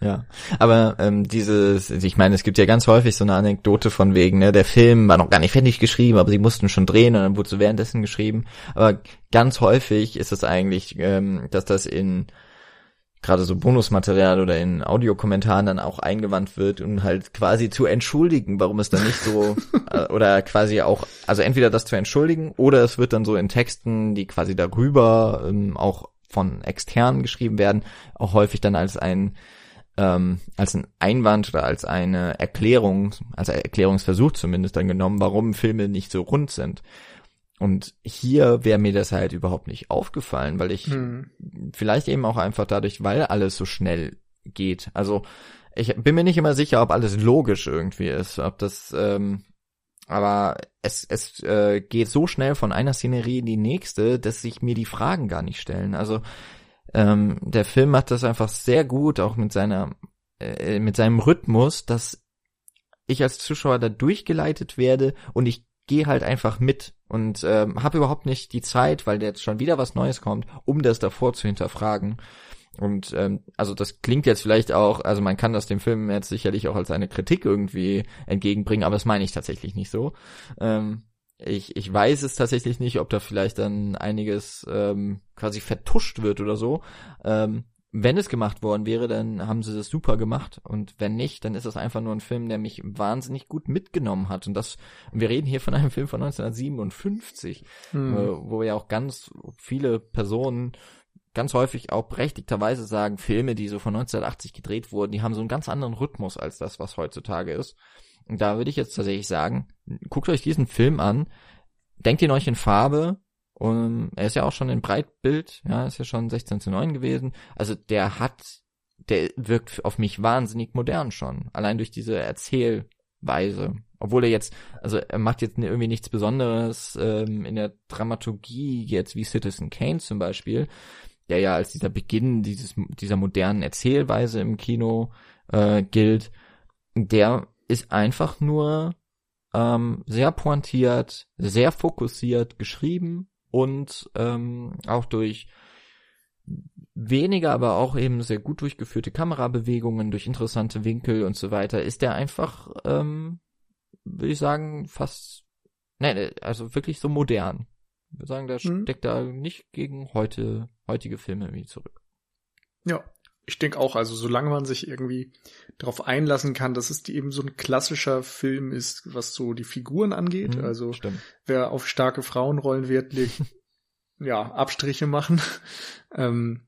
Ja, aber ähm, dieses, ich meine, es gibt ja ganz häufig so eine Anekdote von wegen, ne, der Film war noch gar nicht fertig geschrieben, aber sie mussten schon drehen und dann wurde so währenddessen geschrieben. Aber ganz häufig ist es eigentlich, ähm, dass das in gerade so Bonusmaterial oder in Audiokommentaren dann auch eingewandt wird, um halt quasi zu entschuldigen, warum es dann nicht so *laughs* äh, oder quasi auch, also entweder das zu entschuldigen oder es wird dann so in Texten, die quasi darüber ähm, auch von externen geschrieben werden, auch häufig dann als ein ähm, als ein Einwand oder als eine Erklärung, als Erklärungsversuch zumindest dann genommen, warum Filme nicht so rund sind. Und hier wäre mir das halt überhaupt nicht aufgefallen, weil ich hm. vielleicht eben auch einfach dadurch, weil alles so schnell geht. Also ich bin mir nicht immer sicher, ob alles logisch irgendwie ist, ob das, ähm, aber es, es äh, geht so schnell von einer Szenerie in die nächste, dass sich mir die Fragen gar nicht stellen. Also ähm, der Film macht das einfach sehr gut, auch mit seiner, äh, mit seinem Rhythmus, dass ich als Zuschauer da durchgeleitet werde und ich gehe halt einfach mit und ähm, habe überhaupt nicht die Zeit, weil jetzt schon wieder was Neues kommt, um das davor zu hinterfragen. Und ähm, also das klingt jetzt vielleicht auch, also man kann das dem Film jetzt sicherlich auch als eine Kritik irgendwie entgegenbringen, aber das meine ich tatsächlich nicht so. Ähm, ich, ich weiß es tatsächlich nicht, ob da vielleicht dann einiges ähm, quasi vertuscht wird oder so. Ähm, wenn es gemacht worden wäre, dann haben sie das super gemacht. Und wenn nicht, dann ist das einfach nur ein Film, der mich wahnsinnig gut mitgenommen hat. Und das, wir reden hier von einem Film von 1957, hm. äh, wo ja auch ganz viele Personen ganz häufig auch berechtigterweise sagen, Filme, die so von 1980 gedreht wurden, die haben so einen ganz anderen Rhythmus als das, was heutzutage ist. Und da würde ich jetzt tatsächlich sagen, guckt euch diesen Film an, denkt ihn euch in Farbe, und er ist ja auch schon in Breitbild, ja, ist ja schon 16 zu 9 gewesen. Also der hat, der wirkt auf mich wahnsinnig modern schon. Allein durch diese Erzählweise. Obwohl er jetzt, also er macht jetzt irgendwie nichts Besonderes ähm, in der Dramaturgie, jetzt wie Citizen Kane zum Beispiel, der ja als dieser Beginn dieses, dieser modernen Erzählweise im Kino äh, gilt. Der ist einfach nur ähm, sehr pointiert, sehr fokussiert geschrieben und ähm, auch durch weniger, aber auch eben sehr gut durchgeführte Kamerabewegungen durch interessante Winkel und so weiter, ist der einfach, ähm, würde ich sagen, fast, nein, also wirklich so modern. Ich würde sagen, der mhm. steckt da nicht gegen heute, heutige Filme irgendwie zurück. Ja, ich denke auch, also solange man sich irgendwie darauf einlassen kann, dass es eben so ein klassischer Film ist, was so die Figuren angeht. Mhm, also stimmt. wer auf starke Frauenrollen Wert legt, *laughs* ja, Abstriche machen. ähm,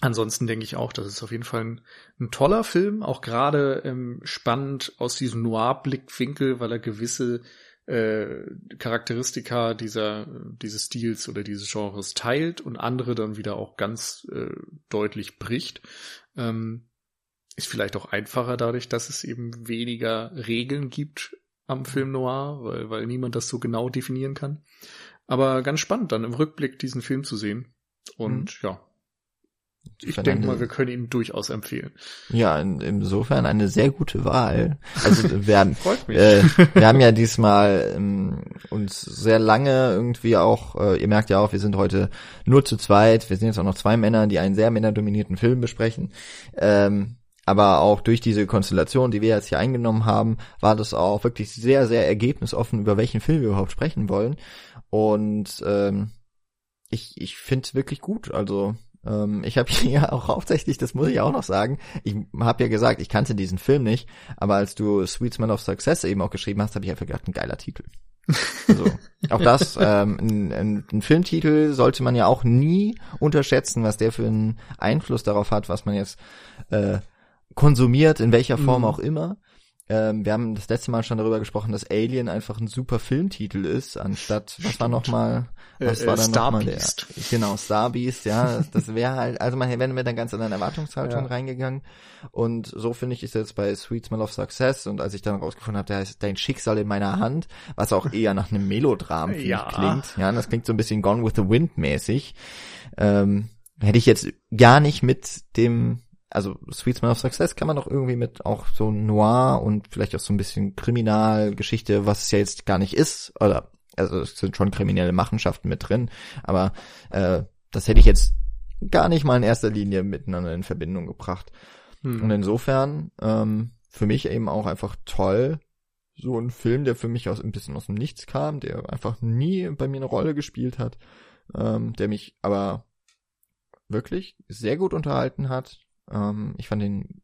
ansonsten denke ich auch, das ist auf jeden Fall ein, ein toller Film, auch gerade ähm, spannend aus diesem Noir-Blickwinkel, weil er gewisse äh, Charakteristika dieser dieses Stils oder dieses Genres teilt und andere dann wieder auch ganz äh, deutlich bricht. Ähm, ist vielleicht auch einfacher dadurch, dass es eben weniger Regeln gibt am Film Noir, weil, weil niemand das so genau definieren kann. Aber ganz spannend dann im Rückblick diesen Film zu sehen. Und mhm. ja, ich denke mal, wir können ihn durchaus empfehlen. Ja, in, insofern eine sehr gute Wahl. Also *laughs* wir haben, äh, wir haben ja *laughs* diesmal ähm, uns sehr lange irgendwie auch, äh, ihr merkt ja auch, wir sind heute nur zu zweit. Wir sind jetzt auch noch zwei Männer, die einen sehr männerdominierten Film besprechen. Ähm, aber auch durch diese Konstellation, die wir jetzt hier eingenommen haben, war das auch wirklich sehr, sehr ergebnisoffen, über welchen Film wir überhaupt sprechen wollen. Und ähm, ich, ich finde es wirklich gut. Also ähm, ich habe *laughs* ja auch hauptsächlich, das muss ich auch noch sagen, ich habe ja gesagt, ich kannte diesen Film nicht, aber als du Sweet Smell of Success eben auch geschrieben hast, habe ich einfach gedacht, ein geiler Titel. Also, *laughs* auch das, ähm, ein, ein, ein Filmtitel sollte man ja auch nie unterschätzen, was der für einen Einfluss darauf hat, was man jetzt äh, konsumiert, in welcher Form mm. auch immer. Ähm, wir haben das letzte Mal schon darüber gesprochen, dass Alien einfach ein super Filmtitel ist, anstatt, was war nochmal, was äh, war dann nochmal der? Genau, Star Beast, ja, das wäre halt, also man wäre mit einer ganz anderen Erwartungshaltung *laughs* ja. reingegangen und so finde ich ist jetzt bei Sweet Smell of Success und als ich dann rausgefunden habe, der heißt Dein Schicksal in meiner Hand, was auch eher nach einem Melodram ja. klingt, ja, das klingt so ein bisschen Gone with the Wind mäßig, ähm, hätte ich jetzt gar nicht mit dem also Sweet Smell of Success kann man doch irgendwie mit auch so Noir und vielleicht auch so ein bisschen Kriminalgeschichte, was es ja jetzt gar nicht ist, oder also es sind schon kriminelle Machenschaften mit drin, aber äh, das hätte ich jetzt gar nicht mal in erster Linie miteinander in Verbindung gebracht. Hm. Und insofern ähm, für mich eben auch einfach toll, so ein Film, der für mich aus ein bisschen aus dem Nichts kam, der einfach nie bei mir eine Rolle gespielt hat, ähm, der mich aber wirklich sehr gut unterhalten hat, ähm, ich fand den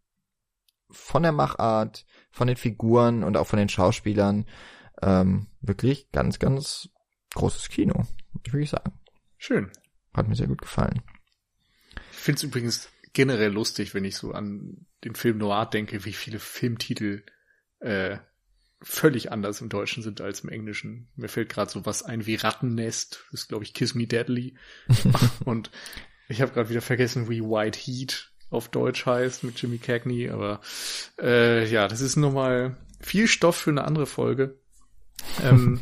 von der Machart, von den Figuren und auch von den Schauspielern ähm, wirklich ganz, ganz großes Kino, würde ich sagen. Schön. Hat mir sehr gut gefallen. Ich finde es übrigens generell lustig, wenn ich so an den Film Noir denke, wie viele Filmtitel äh, völlig anders im Deutschen sind als im Englischen. Mir fällt gerade so was ein wie Rattennest, das ist glaube ich Kiss Me Deadly. *laughs* und ich habe gerade wieder vergessen, wie White Heat auf Deutsch heißt mit Jimmy Cagney, aber äh, ja, das ist nochmal viel Stoff für eine andere Folge. Ähm,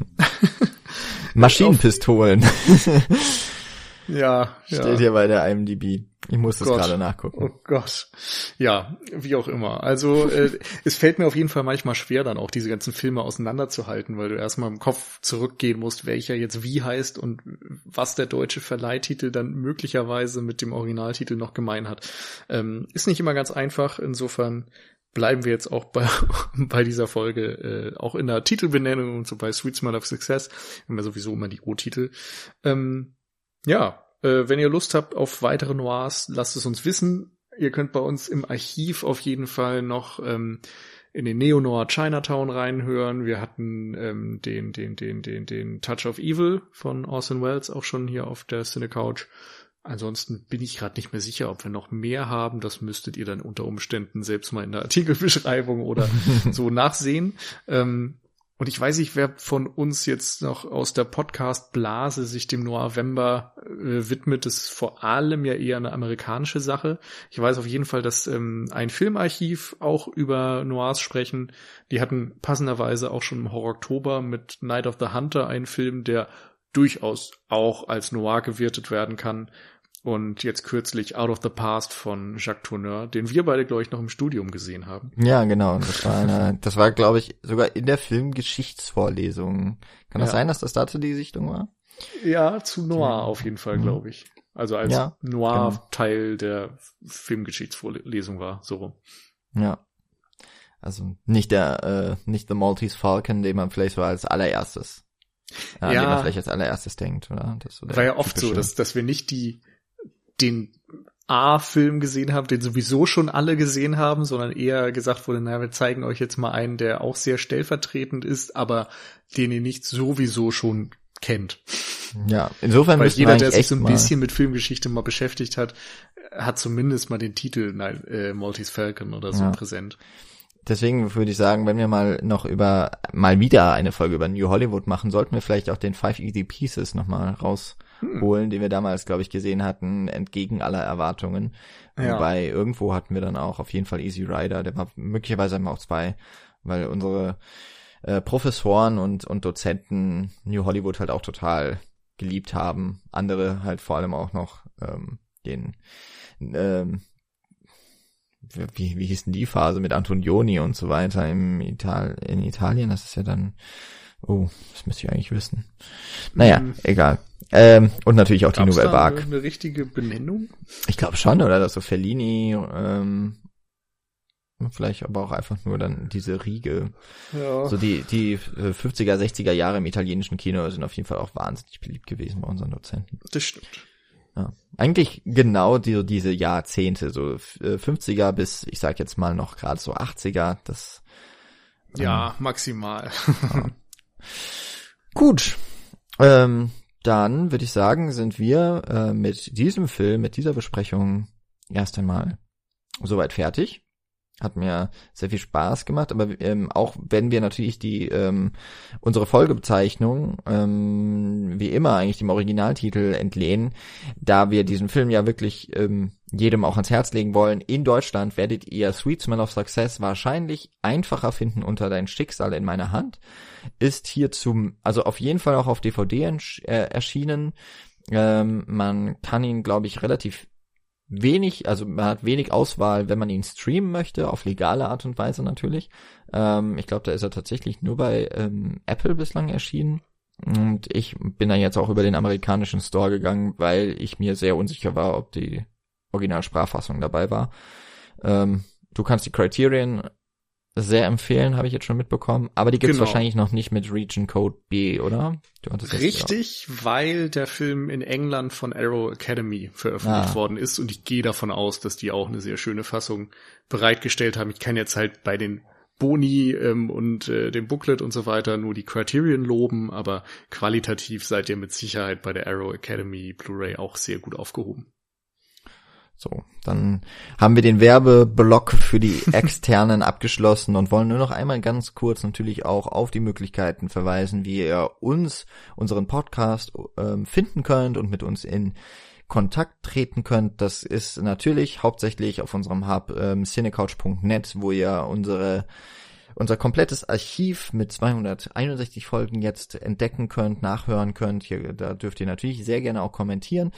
*laughs* Maschinenpistolen. *laughs* *laughs* ja, Steht ja. hier bei der IMDb. Ich muss das gerade nachgucken. Oh Gott. Ja, wie auch immer. Also äh, *laughs* es fällt mir auf jeden Fall manchmal schwer, dann auch diese ganzen Filme auseinanderzuhalten, weil du erstmal im Kopf zurückgehen musst, welcher jetzt wie heißt und was der deutsche Verleihtitel dann möglicherweise mit dem Originaltitel noch gemein hat. Ähm, ist nicht immer ganz einfach. Insofern bleiben wir jetzt auch bei, *laughs* bei dieser Folge äh, auch in der Titelbenennung und so bei Sweet Smell of Success. Haben wir sowieso immer die O-Titel. Ähm, ja, äh, wenn ihr Lust habt auf weitere Noirs, lasst es uns wissen. Ihr könnt bei uns im Archiv auf jeden Fall noch ähm, in den Neo-Noir Chinatown reinhören. Wir hatten ähm, den, den, den, den, den Touch of Evil von Orson Welles auch schon hier auf der Cine Couch. Ansonsten bin ich gerade nicht mehr sicher, ob wir noch mehr haben. Das müsstet ihr dann unter Umständen selbst mal in der Artikelbeschreibung oder *laughs* so nachsehen. Ähm, und ich weiß nicht, wer von uns jetzt noch aus der Podcast-Blase sich dem November äh, widmet. Das ist vor allem ja eher eine amerikanische Sache. Ich weiß auf jeden Fall, dass ähm, ein Filmarchiv auch über Noirs sprechen. Die hatten passenderweise auch schon im Horror Oktober mit Night of the Hunter einen Film, der durchaus auch als Noir gewertet werden kann und jetzt kürzlich Out of the Past von Jacques Tourneur, den wir beide, glaube ich, noch im Studium gesehen haben. Ja, genau. Das war, eine, *laughs* das war glaube ich, sogar in der Filmgeschichtsvorlesung. Kann das ja. sein, dass das dazu die Sichtung war? Ja, zu Noir auf jeden Fall, glaube ich. Also als ja, Noir genau. Teil der Filmgeschichtsvorlesung war, so rum. Ja. Also nicht der, äh, nicht The Maltese Falcon, den man vielleicht so als allererstes, äh, ja, den man vielleicht als allererstes denkt, oder? Das so war ja oft so, dass, dass wir nicht die, den A-Film gesehen haben, den sowieso schon alle gesehen haben, sondern eher gesagt wurde, naja, wir zeigen euch jetzt mal einen, der auch sehr stellvertretend ist, aber den ihr nicht sowieso schon kennt. Ja, insofern Weil jeder, der sich so ein bisschen mit Filmgeschichte mal beschäftigt hat, hat zumindest mal den Titel nein, äh, Maltese Falcon oder so ja. präsent. Deswegen würde ich sagen, wenn wir mal noch über mal wieder eine Folge über New Hollywood machen, sollten wir vielleicht auch den Five Easy Pieces nochmal raus hm. holen, den wir damals, glaube ich, gesehen hatten, entgegen aller Erwartungen. Ja. Wobei irgendwo hatten wir dann auch auf jeden Fall Easy Rider, der war möglicherweise haben wir auch zwei, weil unsere äh, Professoren und, und Dozenten New Hollywood halt auch total geliebt haben. Andere halt vor allem auch noch ähm, den ähm, wie, wie hieß denn die Phase mit Antonioni und so weiter im Ital in Italien? Das ist ja dann, oh, das müsste ich eigentlich wissen. Naja, hm. egal. Ähm, und natürlich auch die Nouvelle Vague. Eine, eine richtige Benennung? Ich glaube schon, oder? Das so Fellini, ähm, vielleicht aber auch einfach nur dann diese Riege. Ja. So die, die 50er, 60er Jahre im italienischen Kino sind auf jeden Fall auch wahnsinnig beliebt gewesen bei unseren Dozenten. Das stimmt. Ja. Eigentlich genau die, diese Jahrzehnte, so 50er äh, bis, ich sag jetzt mal noch gerade so 80er, das. Ja, ähm, maximal. ja. *laughs* Gut. Ähm, dann würde ich sagen, sind wir äh, mit diesem Film, mit dieser Besprechung erst einmal soweit fertig. Hat mir sehr viel Spaß gemacht, aber ähm, auch wenn wir natürlich die ähm, unsere Folgebezeichnung ähm, wie immer eigentlich dem Originaltitel entlehnen, da wir diesen Film ja wirklich ähm, jedem auch ans Herz legen wollen. In Deutschland werdet ihr Sweet Smell of Success wahrscheinlich einfacher finden unter dein Schicksal in meiner Hand. Ist hier zum, also auf jeden Fall auch auf DVD äh, erschienen. Ähm, man kann ihn, glaube ich, relativ wenig, also man hat wenig Auswahl, wenn man ihn streamen möchte, auf legale Art und Weise natürlich. Ähm, ich glaube, da ist er tatsächlich nur bei ähm, Apple bislang erschienen. Und ich bin dann jetzt auch über den amerikanischen Store gegangen, weil ich mir sehr unsicher war, ob die Originalsprachfassung dabei war. Ähm, du kannst die Criterion sehr empfehlen, habe ich jetzt schon mitbekommen. Aber die gibt's genau. wahrscheinlich noch nicht mit Region Code B, oder? Richtig, weil der Film in England von Arrow Academy veröffentlicht ah. worden ist und ich gehe davon aus, dass die auch eine sehr schöne Fassung bereitgestellt haben. Ich kann jetzt halt bei den Boni ähm, und äh, dem Booklet und so weiter nur die Criterion loben, aber qualitativ seid ihr mit Sicherheit bei der Arrow Academy Blu-ray auch sehr gut aufgehoben. So, dann haben wir den Werbeblock für die *laughs* externen abgeschlossen und wollen nur noch einmal ganz kurz natürlich auch auf die Möglichkeiten verweisen, wie ihr uns, unseren Podcast ähm, finden könnt und mit uns in Kontakt treten könnt. Das ist natürlich hauptsächlich auf unserem Hub ähm, cinecouch.net, wo ihr unsere unser komplettes Archiv mit 261 Folgen jetzt entdecken könnt, nachhören könnt. Hier, da dürft ihr natürlich sehr gerne auch kommentieren.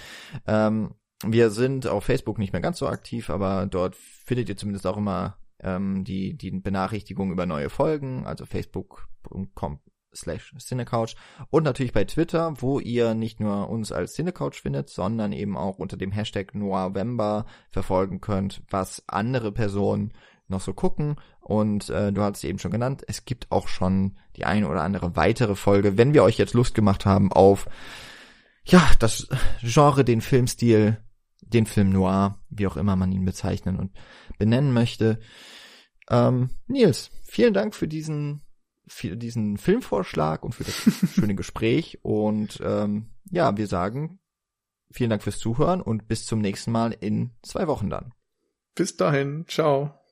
Ähm, wir sind auf Facebook nicht mehr ganz so aktiv, aber dort findet ihr zumindest auch immer ähm, die, die Benachrichtigung über neue Folgen, also facebook.com slash Cinecouch und natürlich bei Twitter, wo ihr nicht nur uns als Cinecouch findet, sondern eben auch unter dem Hashtag November verfolgen könnt, was andere Personen noch so gucken. Und äh, du hast es eben schon genannt, es gibt auch schon die eine oder andere weitere Folge, wenn wir euch jetzt Lust gemacht haben auf ja, das Genre, den Filmstil, den Film Noir, wie auch immer man ihn bezeichnen und benennen möchte. Ähm, Nils, vielen Dank für diesen, für diesen Filmvorschlag und für das *laughs* schöne Gespräch. Und ähm, ja, wir sagen vielen Dank fürs Zuhören und bis zum nächsten Mal in zwei Wochen dann. Bis dahin, ciao.